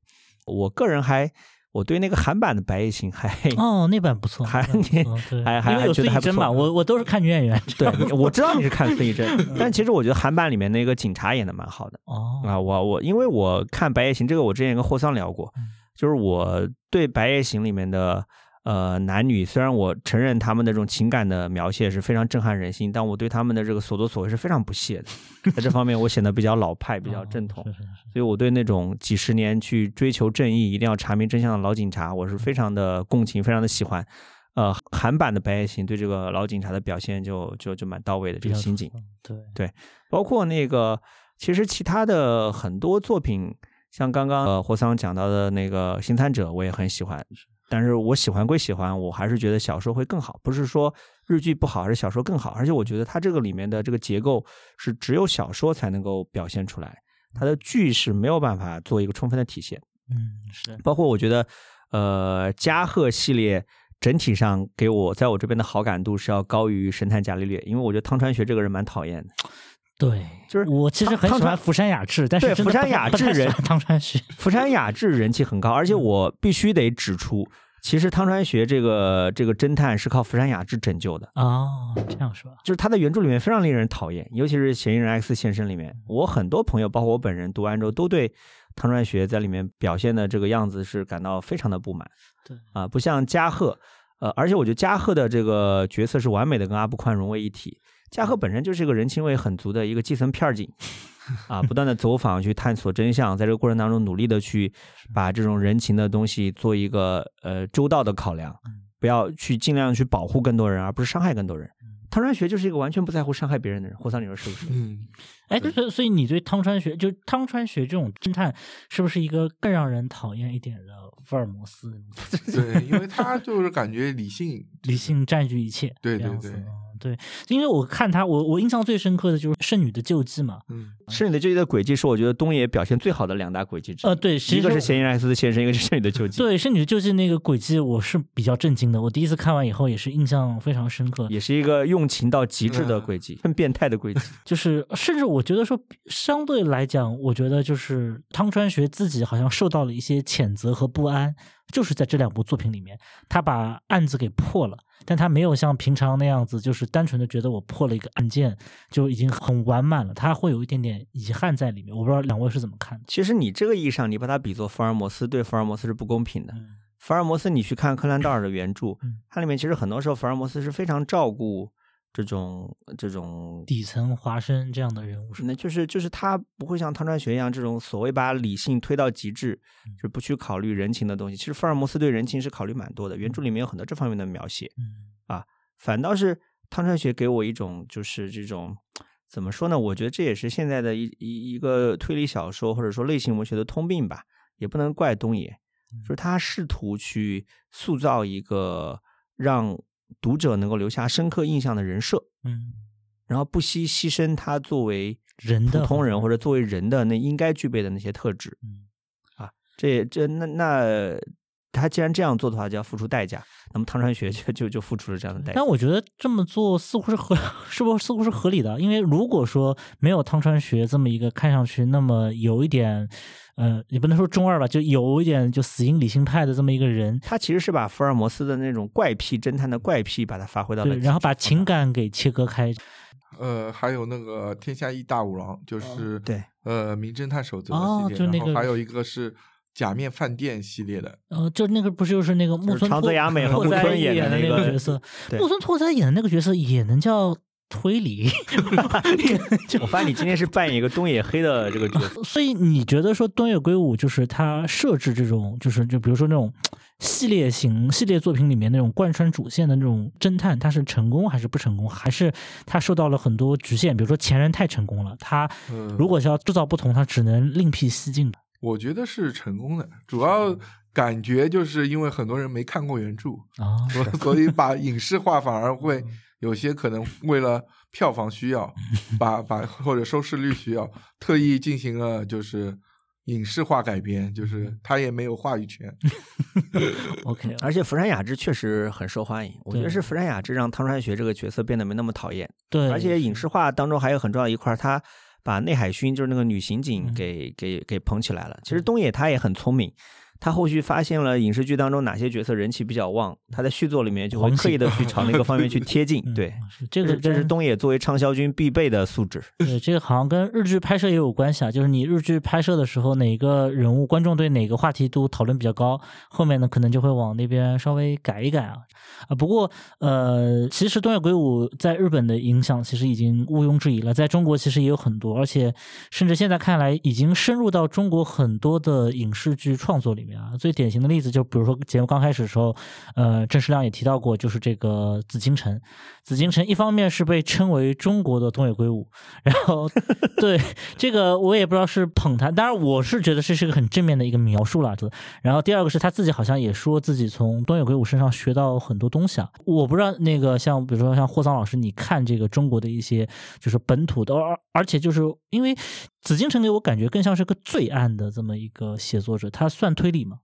我个人还我对那个韩版的《白夜行》还
哦，那版不错，
还
那版不错对，
还还还觉得还不
孙艺珍嘛，
错
我我都是看女演员。
对，我知道你是看孙艺珍，但其实我觉得韩版里面那个警察演的蛮好的。
哦，
啊，我我因为我看《白夜行》这个，我之前跟霍桑聊过，
嗯
就是我对《白夜行》里面的呃男女，虽然我承认他们的这种情感的描写是非常震撼人心，但我对他们的这个所作所为是非常不屑的。在这方面，我显得比较老派，比较正统。
哦是是是
所以我对那种几十年去追求正义、一定要查明真相的老警察，我是非常的共情，非常的喜欢。呃，韩版的《白夜行》对这个老警察的表现就就就蛮到位的，这个刑警。
对对，
包括那个，其实其他的很多作品，像刚刚呃霍桑讲到的那个《星探者》，我也很喜欢。但是我喜欢归喜欢，我还是觉得小说会更好。不是说日剧不好，还是小说更好。而且我觉得它这个里面的这个结构是只有小说才能够表现出来，它的剧是没有办法做一个充分的体现。
嗯是，
包括我觉得，呃，加贺系列整体上给我在我这边的好感度是要高于神探伽利略，因为我觉得汤川学这个人蛮讨厌的。
对，
就是
我其实很喜欢福山雅治，但是
福山雅治人
汤川学。
福山雅治人气很高，而且我必须得指出，其实汤川学这个这个侦探是靠福山雅治拯救的，
哦，这样是吧？
就是他在原著里面非常令人讨厌，尤其是《嫌疑人 X 现身》里面，我很多朋友，包括我本人读完之后，都对汤川学在里面表现的这个样子是感到非常的不满。
对
啊，不像加贺，呃，而且我觉得加贺的这个角色是完美的跟阿部宽融为一体。加贺本身就是一个人情味很足的一个基层片儿警，啊，不断的走访去探索真相，在这个过程当中努力的去把这种人情的东西做一个呃周到的考量，不要去尽量去保护更多人，而不是伤害更多人。汤川学就是一个完全不在乎伤害别人的人，霍桑你说是不是？
嗯，
哎，就是所以你对汤川学，就汤川学这种侦探，是不是一个更让人讨厌一点的福尔摩斯？
对，因为他就是感觉理性，
理性占据一切，
对对对
嗯对，因为我看他，我我印象最深刻的就是《圣女的救济》嘛，
嗯，
圣女的救济的轨迹是我觉得东野表现最好的两大轨迹之一。
呃，对，
一个是嫌疑人 X 的现身，一个是圣女的救济。
对《圣女的救济》那个轨迹，我是比较震惊的。我第一次看完以后，也是印象非常深刻。
也是一个用情到极致的轨迹，很变态的轨迹。
就是，甚至我觉得说，相对来讲，我觉得就是汤川学自己好像受到了一些谴责和不安，就是在这两部作品里面，他把案子给破了，但他没有像平常那样子，就是单纯的觉得我破了一个案件就已经很完满了，他会有一点点遗憾在里面。我不知道两位是怎么看的？
其实你这个意义上，你把它比作福尔摩斯，对福尔摩斯是不公平的。
嗯
福尔摩斯，你去看柯南道尔的原著
嗯，
它里面其实很多时候福尔摩斯是非常照顾这种这种
底层华生这样的人物？
那就是就是他不会像汤川学一样这种所谓把理性推到极致，就是不去考虑人情的东西。其实福尔摩斯对人情是考虑蛮多的，原著里面有很多这方面的描写。
嗯
反倒是汤川学给我一种就是这种怎么说呢？我觉得这也是现在的一一一个推理小说或者说类型文学的通病吧，也不能怪东野，就是他试图去塑造一个让读者能够留下深刻印象的人设，
嗯，
然后不惜牺牲他作为
人的
普通人或者作为人的那应该具备的那些特质。
嗯。
啊这这那那他既然这样做的话，就要付出代价。那么汤川学就就就付出了这样的代价
但。我觉得这么做似乎是合，是不是似乎是合理的？因为如果说没有汤川学这么一个看上去那么有一点，呃，也不能说中二吧，就有一点就死硬理性派的这么一个人，
他其实是把福尔摩斯的那种怪癖侦探的怪癖，把它发挥到了。
然后把情感给切割开。
呃，还有那个《天下一大五郎》，就是
对
呃《名侦探守则》系列，
哦就那个
然后还有一个是《假面饭店》系列的。
呃，就那个不是就是那个木村拓
长泽雅美和
拓哉
木村演的那个
个角色，
对
木村拓哉演的那个角色也能叫推理，
我发现你今天是扮演一个东野黑的这个角色。
所以你觉得说东野圭吾就是他设置这种，就是就比如说那种系列型系列作品里面那种贯穿主线的那种侦探，他是成功还是不成功？还是他受到了很多局限？比如说前人太成功了，他
嗯
如果是要制造不同，他只能另辟蹊径的。
我觉得是成功的，主要感觉就是因为很多人没看过原著，
啊，
所 所以把影视化反而会有些可能为了票房需要，把 把或者收视率需要，特意进行了就是影视化改编，就是他也没有话语权。
OK，
而且福山雅治确实很受欢迎，我觉得是福山雅治让汤川学这个角色变得没那么讨厌。
对，
而且影视化当中还有很重要一块儿，他把内海薰就是那个女刑警
嗯
给、给给捧起来了。其实东野他也很聪明，他后续发现了影视剧当中哪些角色人气比较旺，他在续作里面就会刻意的去朝那个方面去贴近。
嗯
对，
这个
这是东野作为畅销军必备的素质。
对，这个好像跟日剧拍摄也有关系啊。就是你日剧拍摄的时候，哪个人物观众对哪个话题度讨论比较高，后面呢可能就会往那边稍微改一改啊。啊，不过呃，其实东野圭吾在日本的影响其实已经毋庸置疑了，在中国其实也有很多，而且甚至现在看来已经深入到中国很多的影视剧创作里面啊。最典型的例子就比如说节目刚开始的时候，呃，郑世亮也提到过，就是这个紫禁城。紫禁城一方面是被称为中国的东野圭吾，然后 对这个我也不知道是捧他，当然我是觉得这是个很正面的一个描述啦。这然后第二个是他自己好像也说自己从东野圭吾身上学到很多东西啊。我不知道那个像比如说像霍桑老师，你看这个中国的一些就是本土的，而而且就是因为紫禁城给我感觉更像是个罪案的这么一个写作者，他算推理吗？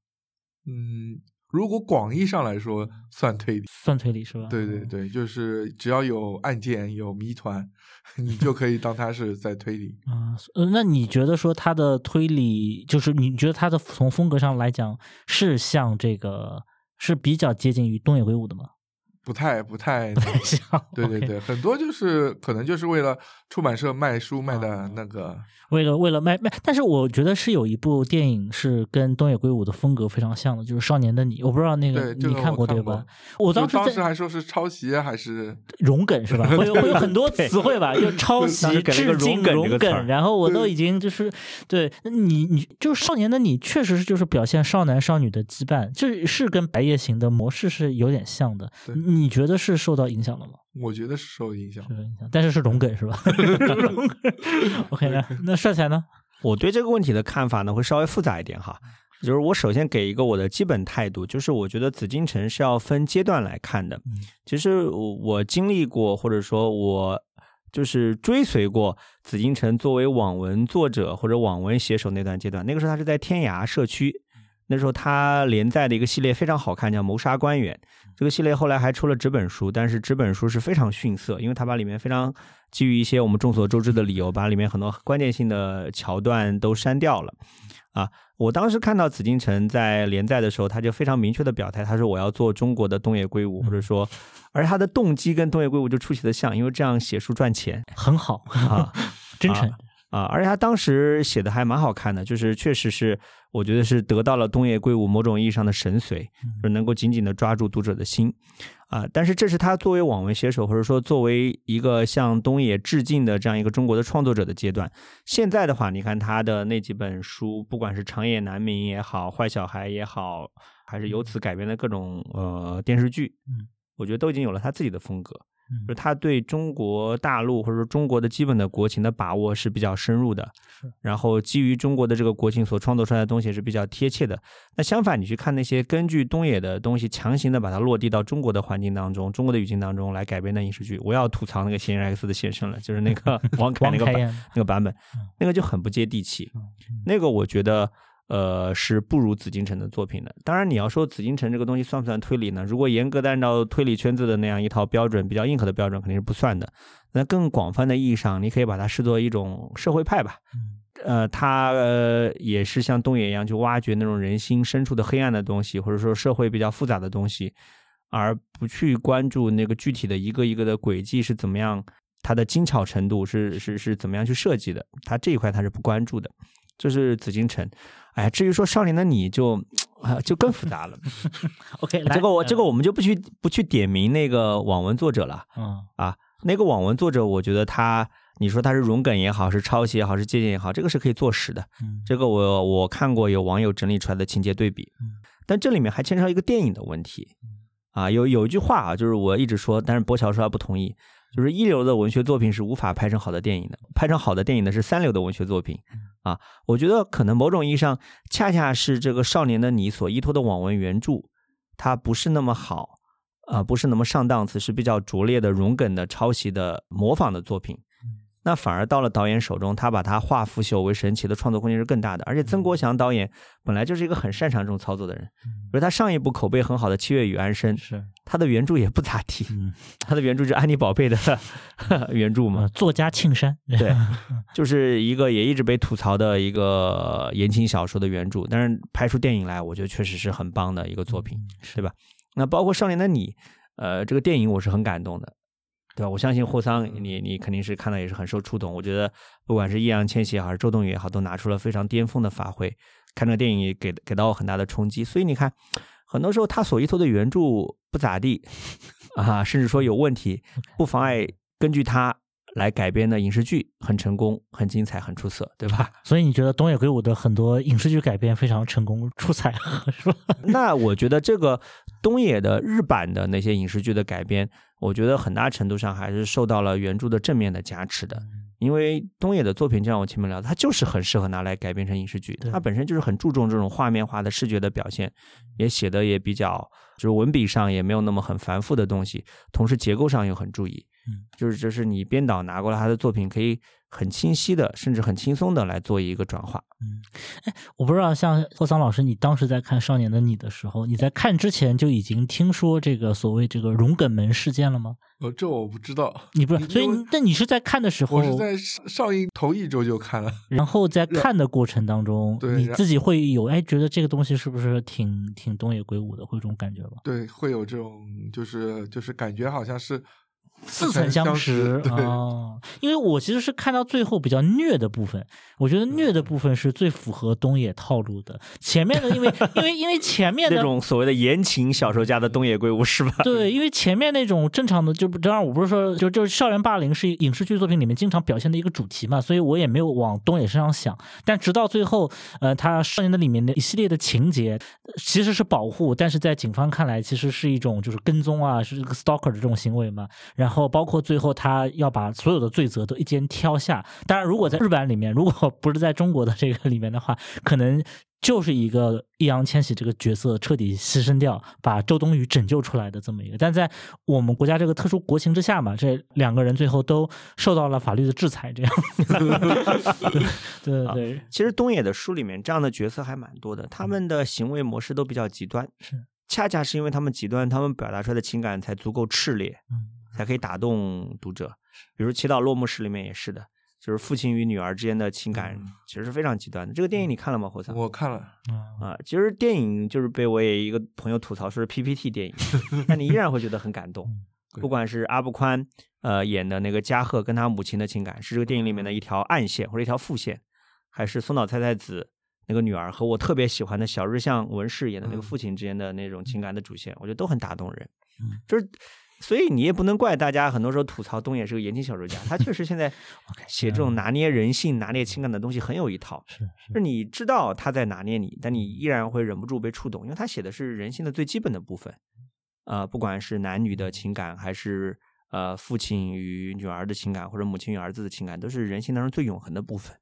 嗯，如果广义上来说算推理，
算推理是吧？
对对对，就是只要有案件有谜团，你就可以当他是在推理。
啊，呃，那你觉得说他的推理，就是你觉得他的从风格上来讲是像这个是比较接近于东野圭吾的吗？
不太不太
不太像，
对对对，很多就是可能就是为了出版社卖书卖
啊
的那个，
为了为了卖卖，但是我觉得是有一部电影是跟东野圭吾的风格非常像的，就是《少年的你》，我不知道那个
对这个
你看
过
过对吧？我当时
当时还说是抄袭啊还是
融梗是吧？会有会有很多词汇吧，就抄袭致敬、
融梗
然后我都已经就是对那你你就是《少年的你》，确实是就是表现少男少女的羁绊，这是跟《白夜行》的模式是有点像的。
对
你觉得是受到影响了吗？
我觉得是受影响
受。影响，但是是龙梗是吧？融梗。OK，那那帅才呢？
我对这个问题的看法呢，会稍微复杂一点哈。就是我首先给一个我的基本态度，就是我觉得紫禁城是要分阶段来看的。
嗯
其实我我经历过，或者说我就是追随过紫禁城作为网文作者或者网文写手那段阶段。那个时候他是在天涯社区，那时候他连载的一个系列非常好看，叫《谋杀官员》。这个系列后来还出了纸本书，但是纸本书是非常逊色，因为他把里面非常基于一些我们众所周知的理由，把里面很多关键性的桥段都删掉了。啊，我当时看到紫禁城在连载的时候，他就非常明确的表态，他说我要做中国的东野圭吾，或者说，而他的动机跟东野圭吾就出奇的像，因为这样写书赚钱
很好，
啊。
真诚。
啊，而且他当时写的还蛮好看的，就是确实是我觉得是得到了东野圭吾某种意义上的神髓，就是能够紧紧的抓住读者的心啊。但是这是他作为网文写手，或者说作为一个向东野致敬的这样一个中国的创作者的阶段。现在的话，你看他的那几本书，不管是长夜难明也好，坏小孩也好，还是由此改编的各种呃电视剧，
嗯，
我觉得都已经有了他自己的风格。
嗯
就是他对中国大陆或者说中国的基本的国情的把握是比较深入的，然后基于中国的这个国情所创作出来的东西是比较贴切的。那相反，你去看那些根据东野的东西强行的把它落地到中国的环境当中、中国的语境当中来改编的影视剧，我要吐槽那个《嫌疑人 X 的现身》了，就是那个 王凯那个版那个版本
嗯，
那个就很不接地气
嗯。
那个我觉得。呃，是不如紫禁城的作品的。当然，你要说紫禁城这个东西算不算推理呢？如果严格的按照推理圈子的那样一套标准，比较硬核的标准，肯定是不算的。那更广泛的意义上，你可以把它视作一种社会派吧。
嗯
呃，它呃也是像东野一样去挖掘那种人心深处的黑暗的东西，或者说社会比较复杂的东西，而不去关注那个具体的一个一个的轨迹是怎么样，它的精巧程度是是是怎么样去设计的，它这一块它是不关注的。这是紫禁城，哎，至于说少年的你就啊就更复杂了。
OK，
这个我这个
呃
我们就不去不去点名那个网文作者了。
嗯啊
那个网文作者，我觉得他，你说他是融梗也好，是抄袭也好，是借鉴也好，这个是可以坐实的。
嗯
这个我我看过有网友整理出来的情节对比
嗯，
但这里面还牵扯到一个电影的问题啊。有有一句话啊，就是我一直说，但是博乔说他不同意，就是一流的文学作品是无法拍成好的电影的，拍成好的电影的是三流的文学作品啊。我觉得可能某种意义上，恰恰是这个少年的你所依托的网文原著，它不是那么好。啊、不是那么上档次，是比较拙劣的、冗梗的、抄袭的、模仿的作品。那反而到了导演手中，他把它化腐朽为神奇的创作空间是更大的。而且曾国祥导演本来就是一个很擅长这种操作的人，比如他上一部口碑很好的《七月与安生》，
是。
他的原著也不咋地，
嗯。
他的原著就是安妮宝贝的 原著嘛
呃，作家庆山。
对，就是一个也一直被吐槽的一个言情小说的原著，但是拍出电影来，我觉得确实是很棒的一个作品，对吧？那包括《少年的你》，呃，这个电影我是很感动的，对吧？我相信霍桑你你肯定是看了也是很受触动。我觉得不管是易烊千玺，还是周冬雨也好，都拿出了非常巅峰的发挥。看这个电影也给给到我很大的冲击，所以你看，很多时候他所依托的原著不咋地 啊，甚至说有问题，不妨碍根据他来改编的影视剧很成功、很精彩、很出色，对吧？
所以你觉得东野圭吾的很多影视剧改编非常成功出彩，是吧？
那我觉得这个东野的日版的那些影视剧的改编，我觉得很大程度上还是受到了原著的正面的加持的。因为东野的作品，就像我前面聊的，它就是很适合拿来改编成影视剧。
对
它本身就是很注重这种画面化的视觉的表现，也写的也比较，就是文笔上也没有那么很繁复的东西，同时结构上又很注意。
嗯，
就是就是你编导拿过来他的作品，可以很清晰的，甚至很轻松的来做一个转化。
嗯，哎我不知道，像霍桑老师，你当时在看《少年的你》的时候，你在看之前就已经听说这个所谓这个荣梗门事件了吗？
呃，这我不知道，
你不是，所以那你是在看的时候，
我是在上上映头一周就看了。
然后在看的过程当中，
对
你自己会有哎，觉得这个东西是不是挺挺东野圭吾的，会有这种感觉吗？
对，会有这种，就是就是感觉好像是
似曾相识
啊，
哦，因为我其实是看到最后比较虐的部分，我觉得虐的部分是最符合东野套路的。前面的，因为 因为因为前面的
那种所谓的言情小说家的东野圭吾是吧？
对，因为前面那种正常的，就不当然我不是说就就是校园霸凌是影视剧作品里面经常表现的一个主题嘛，所以我也没有往东野身上想。但直到最后，呃，他少年的里面的一系列的情节呃其实是保护，但是在警方看来其实是一种就是跟踪啊，是一个 stalker 的这种行为嘛。然后包括最后他要把所有的罪责都一肩挑下。当然，如果在日版里面，如果不是在中国的这个里面的话，可能。就是一个易烊千玺这个角色彻底牺牲掉，把周冬雨拯救出来的这么一个，但在我们国家这个特殊国情之下嘛，这两个人最后都受到了法律的制裁，这样。对对对，
其实东野的书里面这样的角色还蛮多的，他们的行为模式都比较极端，
是
恰恰是因为他们极端，他们表达出来的情感才足够炽烈，
嗯
才可以打动读者。比如《祈祷落幕时》里面也是的，就是父亲与女儿之间的情感
嗯
其实是非常极端的。这个电影你看了吗，火桑？
我看了，
啊，
啊，其实电影就是被我也一个朋友吐槽说是 PPT 电影，但你依然会觉得很感动。不管是阿布宽呃演的那个加贺跟他母亲的情感，是这个电影里面的一条暗线或者一条副线，还是松岛菜菜子那个女儿和我特别喜欢的小日向文世演的那个
嗯
父亲之间的那种情感的主线，我觉得都很打动人。
嗯
就是，所以你也不能怪大家很多时候吐槽东野是个言情小说家，他确实现在 写这种拿捏人性、拿捏情感的东西很有一套。
是
是你知道他在拿捏你，但你依然会忍不住被触动，因为他写的是人性的最基本的部分，呃，不管是男女的情感，还是呃父亲与女儿的情感，或者母亲与儿子的情感，都是人性当中最永恒的部分。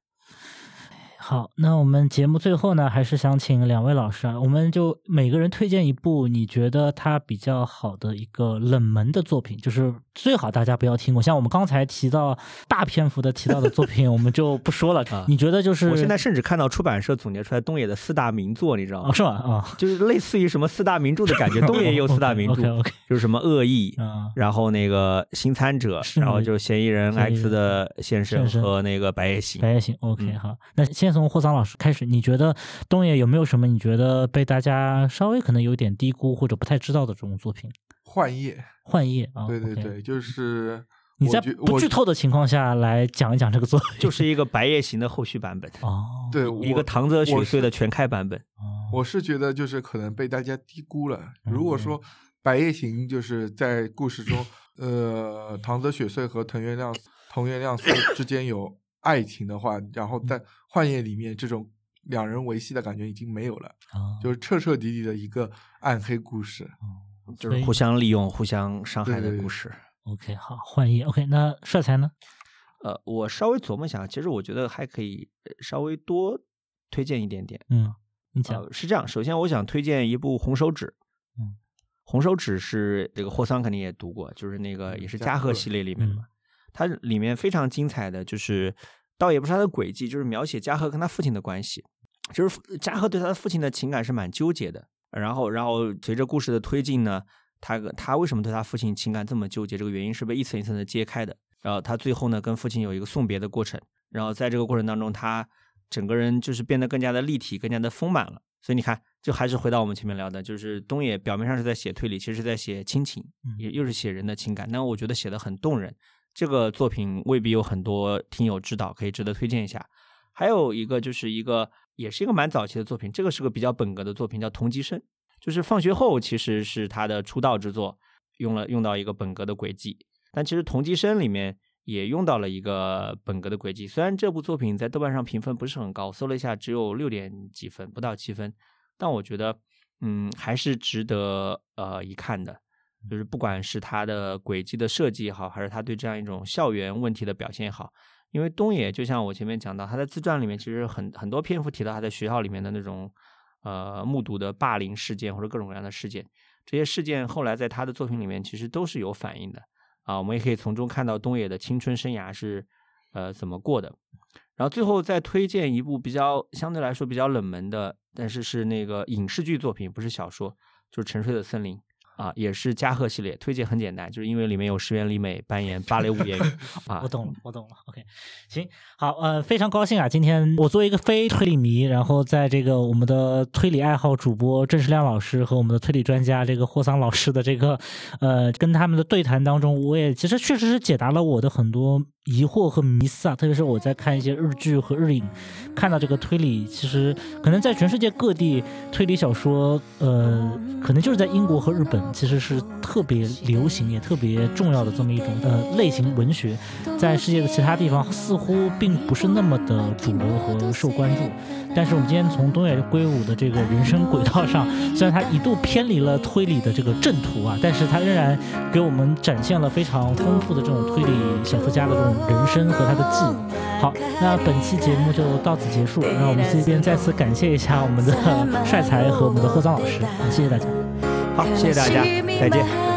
好，那我们节目最后呢，还是想请两位老师啊，我们就每个人推荐一部你觉得它比较好的一个冷门的作品，就是最好大家不要听过。像我们刚才提到大篇幅的提到的作品，我们就不说了。
啊
你觉得就是
我现在甚至看到出版社总结出来东野的四大名作，你知道吗？
哦是吧？啊，
就是类似于什么四大名著的感觉，东野也有四大名著，
OK，
就是什么恶意，
嗯，
然后那个新参者，
是
然后就是嫌疑人 X 的现身
现身
和那个白夜行。
白夜行 OK
嗯
好。那先从霍桑老师开始，你觉得东野有没有什么你觉得被大家稍微可能有点低估或者不太知道的这种作品？
幻夜，
幻夜啊，
对对对，就是
你在不剧透的情况下来讲一讲这个作品，
就是一个白夜行的后续版本，
哦，
对
一个唐泽雪穗的全开版本。
哦，
我是觉得就是可能被大家低估了。如果
嗯
说《白夜行》就是在故事中，呃，唐泽雪穗和藤原亮藤原亮 司之间有爱情的话，然后在《幻夜》里面这种两人维系的感觉已经没有了，
哦
就是彻彻底底的一个暗黑故事。
就是互相利用、互相伤害的故事。
OK，好，幻夜 OK，那帅才呢？
呃，我稍微琢磨一下，其实我觉得还可以呃稍微多推荐一点点。
嗯，你讲，
呃，是这样，首先我想推荐一部《红手指》。
嗯，
红手指是这个霍桑肯定也读过，就是那个也是
加贺
系列里面的。它里面非常精彩的就是，倒也不是他的轨迹，就是描写加贺跟他父亲的关系。就是父加贺对他的父亲的情感是蛮纠结的。然后，然后随着故事的推进呢，他他为什么对他父亲情感这么纠结？这个原因是被一层一层的揭开的。然后他最后呢，跟父亲有一个送别的过程。然后在这个过程当中，他整个人就是变得更加的立体，更加的丰满了。所以你看，就还是回到我们前面聊的，就是东野表面上是在写推理，其实是在写亲情，
嗯
也又是写人的情感。那我觉得写的很动人。这个作品未必有很多听友知道，可以值得推荐一下。还有一个就是一个也是一个蛮早期的作品，这个是个比较本格的作品，叫《同级生》，就是放学后其实是他的出道之作，用了用到一个本格的轨迹。但其实《同级生》里面也用到了一个本格的轨迹，虽然这部作品在豆瓣上评分不是很高，搜了一下只有六点几分，不到七分，但我觉得嗯还是值得呃一看的。就是不管是他的轨迹的设计也好，还是他对这样一种校园问题的表现也好，因为东野就像我前面讲到，他在自传里面其实很很多篇幅提到他在学校里面的那种呃目睹的霸凌事件或者各种各样的事件，这些事件后来在他的作品里面其实都是有反映的啊，我们也可以从中看到东野的青春生涯是呃怎么过的。然后最后再推荐一部比较相对来说比较冷门的，但是是那个影视剧作品，不是小说，就是《沉睡的森林》。啊，也是加贺系列，推荐很简单，就是因为里面有石原里美扮演芭蕾舞演员啊
我，懂了，我懂了。OK，行，好，呃，非常高兴啊！今天我作为一个非推理迷，然后在这个我们的推理爱好主播郑世亮老师和我们的推理专家这个霍桑老师的这个呃跟他们的对谈当中，我也其实确实是解答了我的很多疑惑和迷思啊。特别是我在看一些日剧和日影，看到这个推理，其实可能在全世界各地推理小说，呃，可能就是在英国和日本，其实是特别流行也特别重要的这么一种呃类型文学，在世界的其他地方似乎并不是那么的主流和受关注。但是我们今天从东野圭吾的这个人生轨道上，虽然他一度偏离了推理的这个正途啊，但是他仍然给我们展现了非常丰富的这种推理小说家的这种人生和他的记忆。好，那本期节目就到此结束。那我们这边再次感谢一下我们的帅才和我们的霍桑老师，谢谢大家。
好，谢谢大家，再见。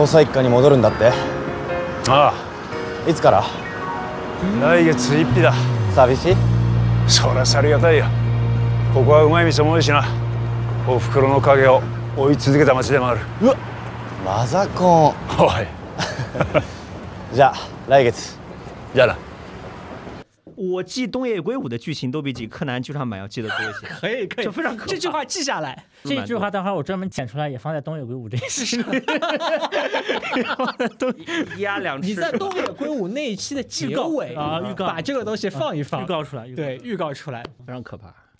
捜査一課に戻るんだって。
あ
いつから？
あ来月一日だ。
寂しい？
そりゃさりがたいよ。ここはうまい店も多いしな。おふくろの影を追い続けた町でもある。
うわマザコン
おい。
じゃあ来月。
じゃあな
我记东野圭吾的剧情都比记柯南剧场版要记得多一些。
可以可
以，就非常可怕
这句话记下来。这句话待会儿我专门剪出来，也放在东野圭吾这一期。
一鸭两吃。
你在东野圭吾那一期的结尾
啊预告
把这个东西放一放，
预告出来，
对，预告出来。
非常可怕。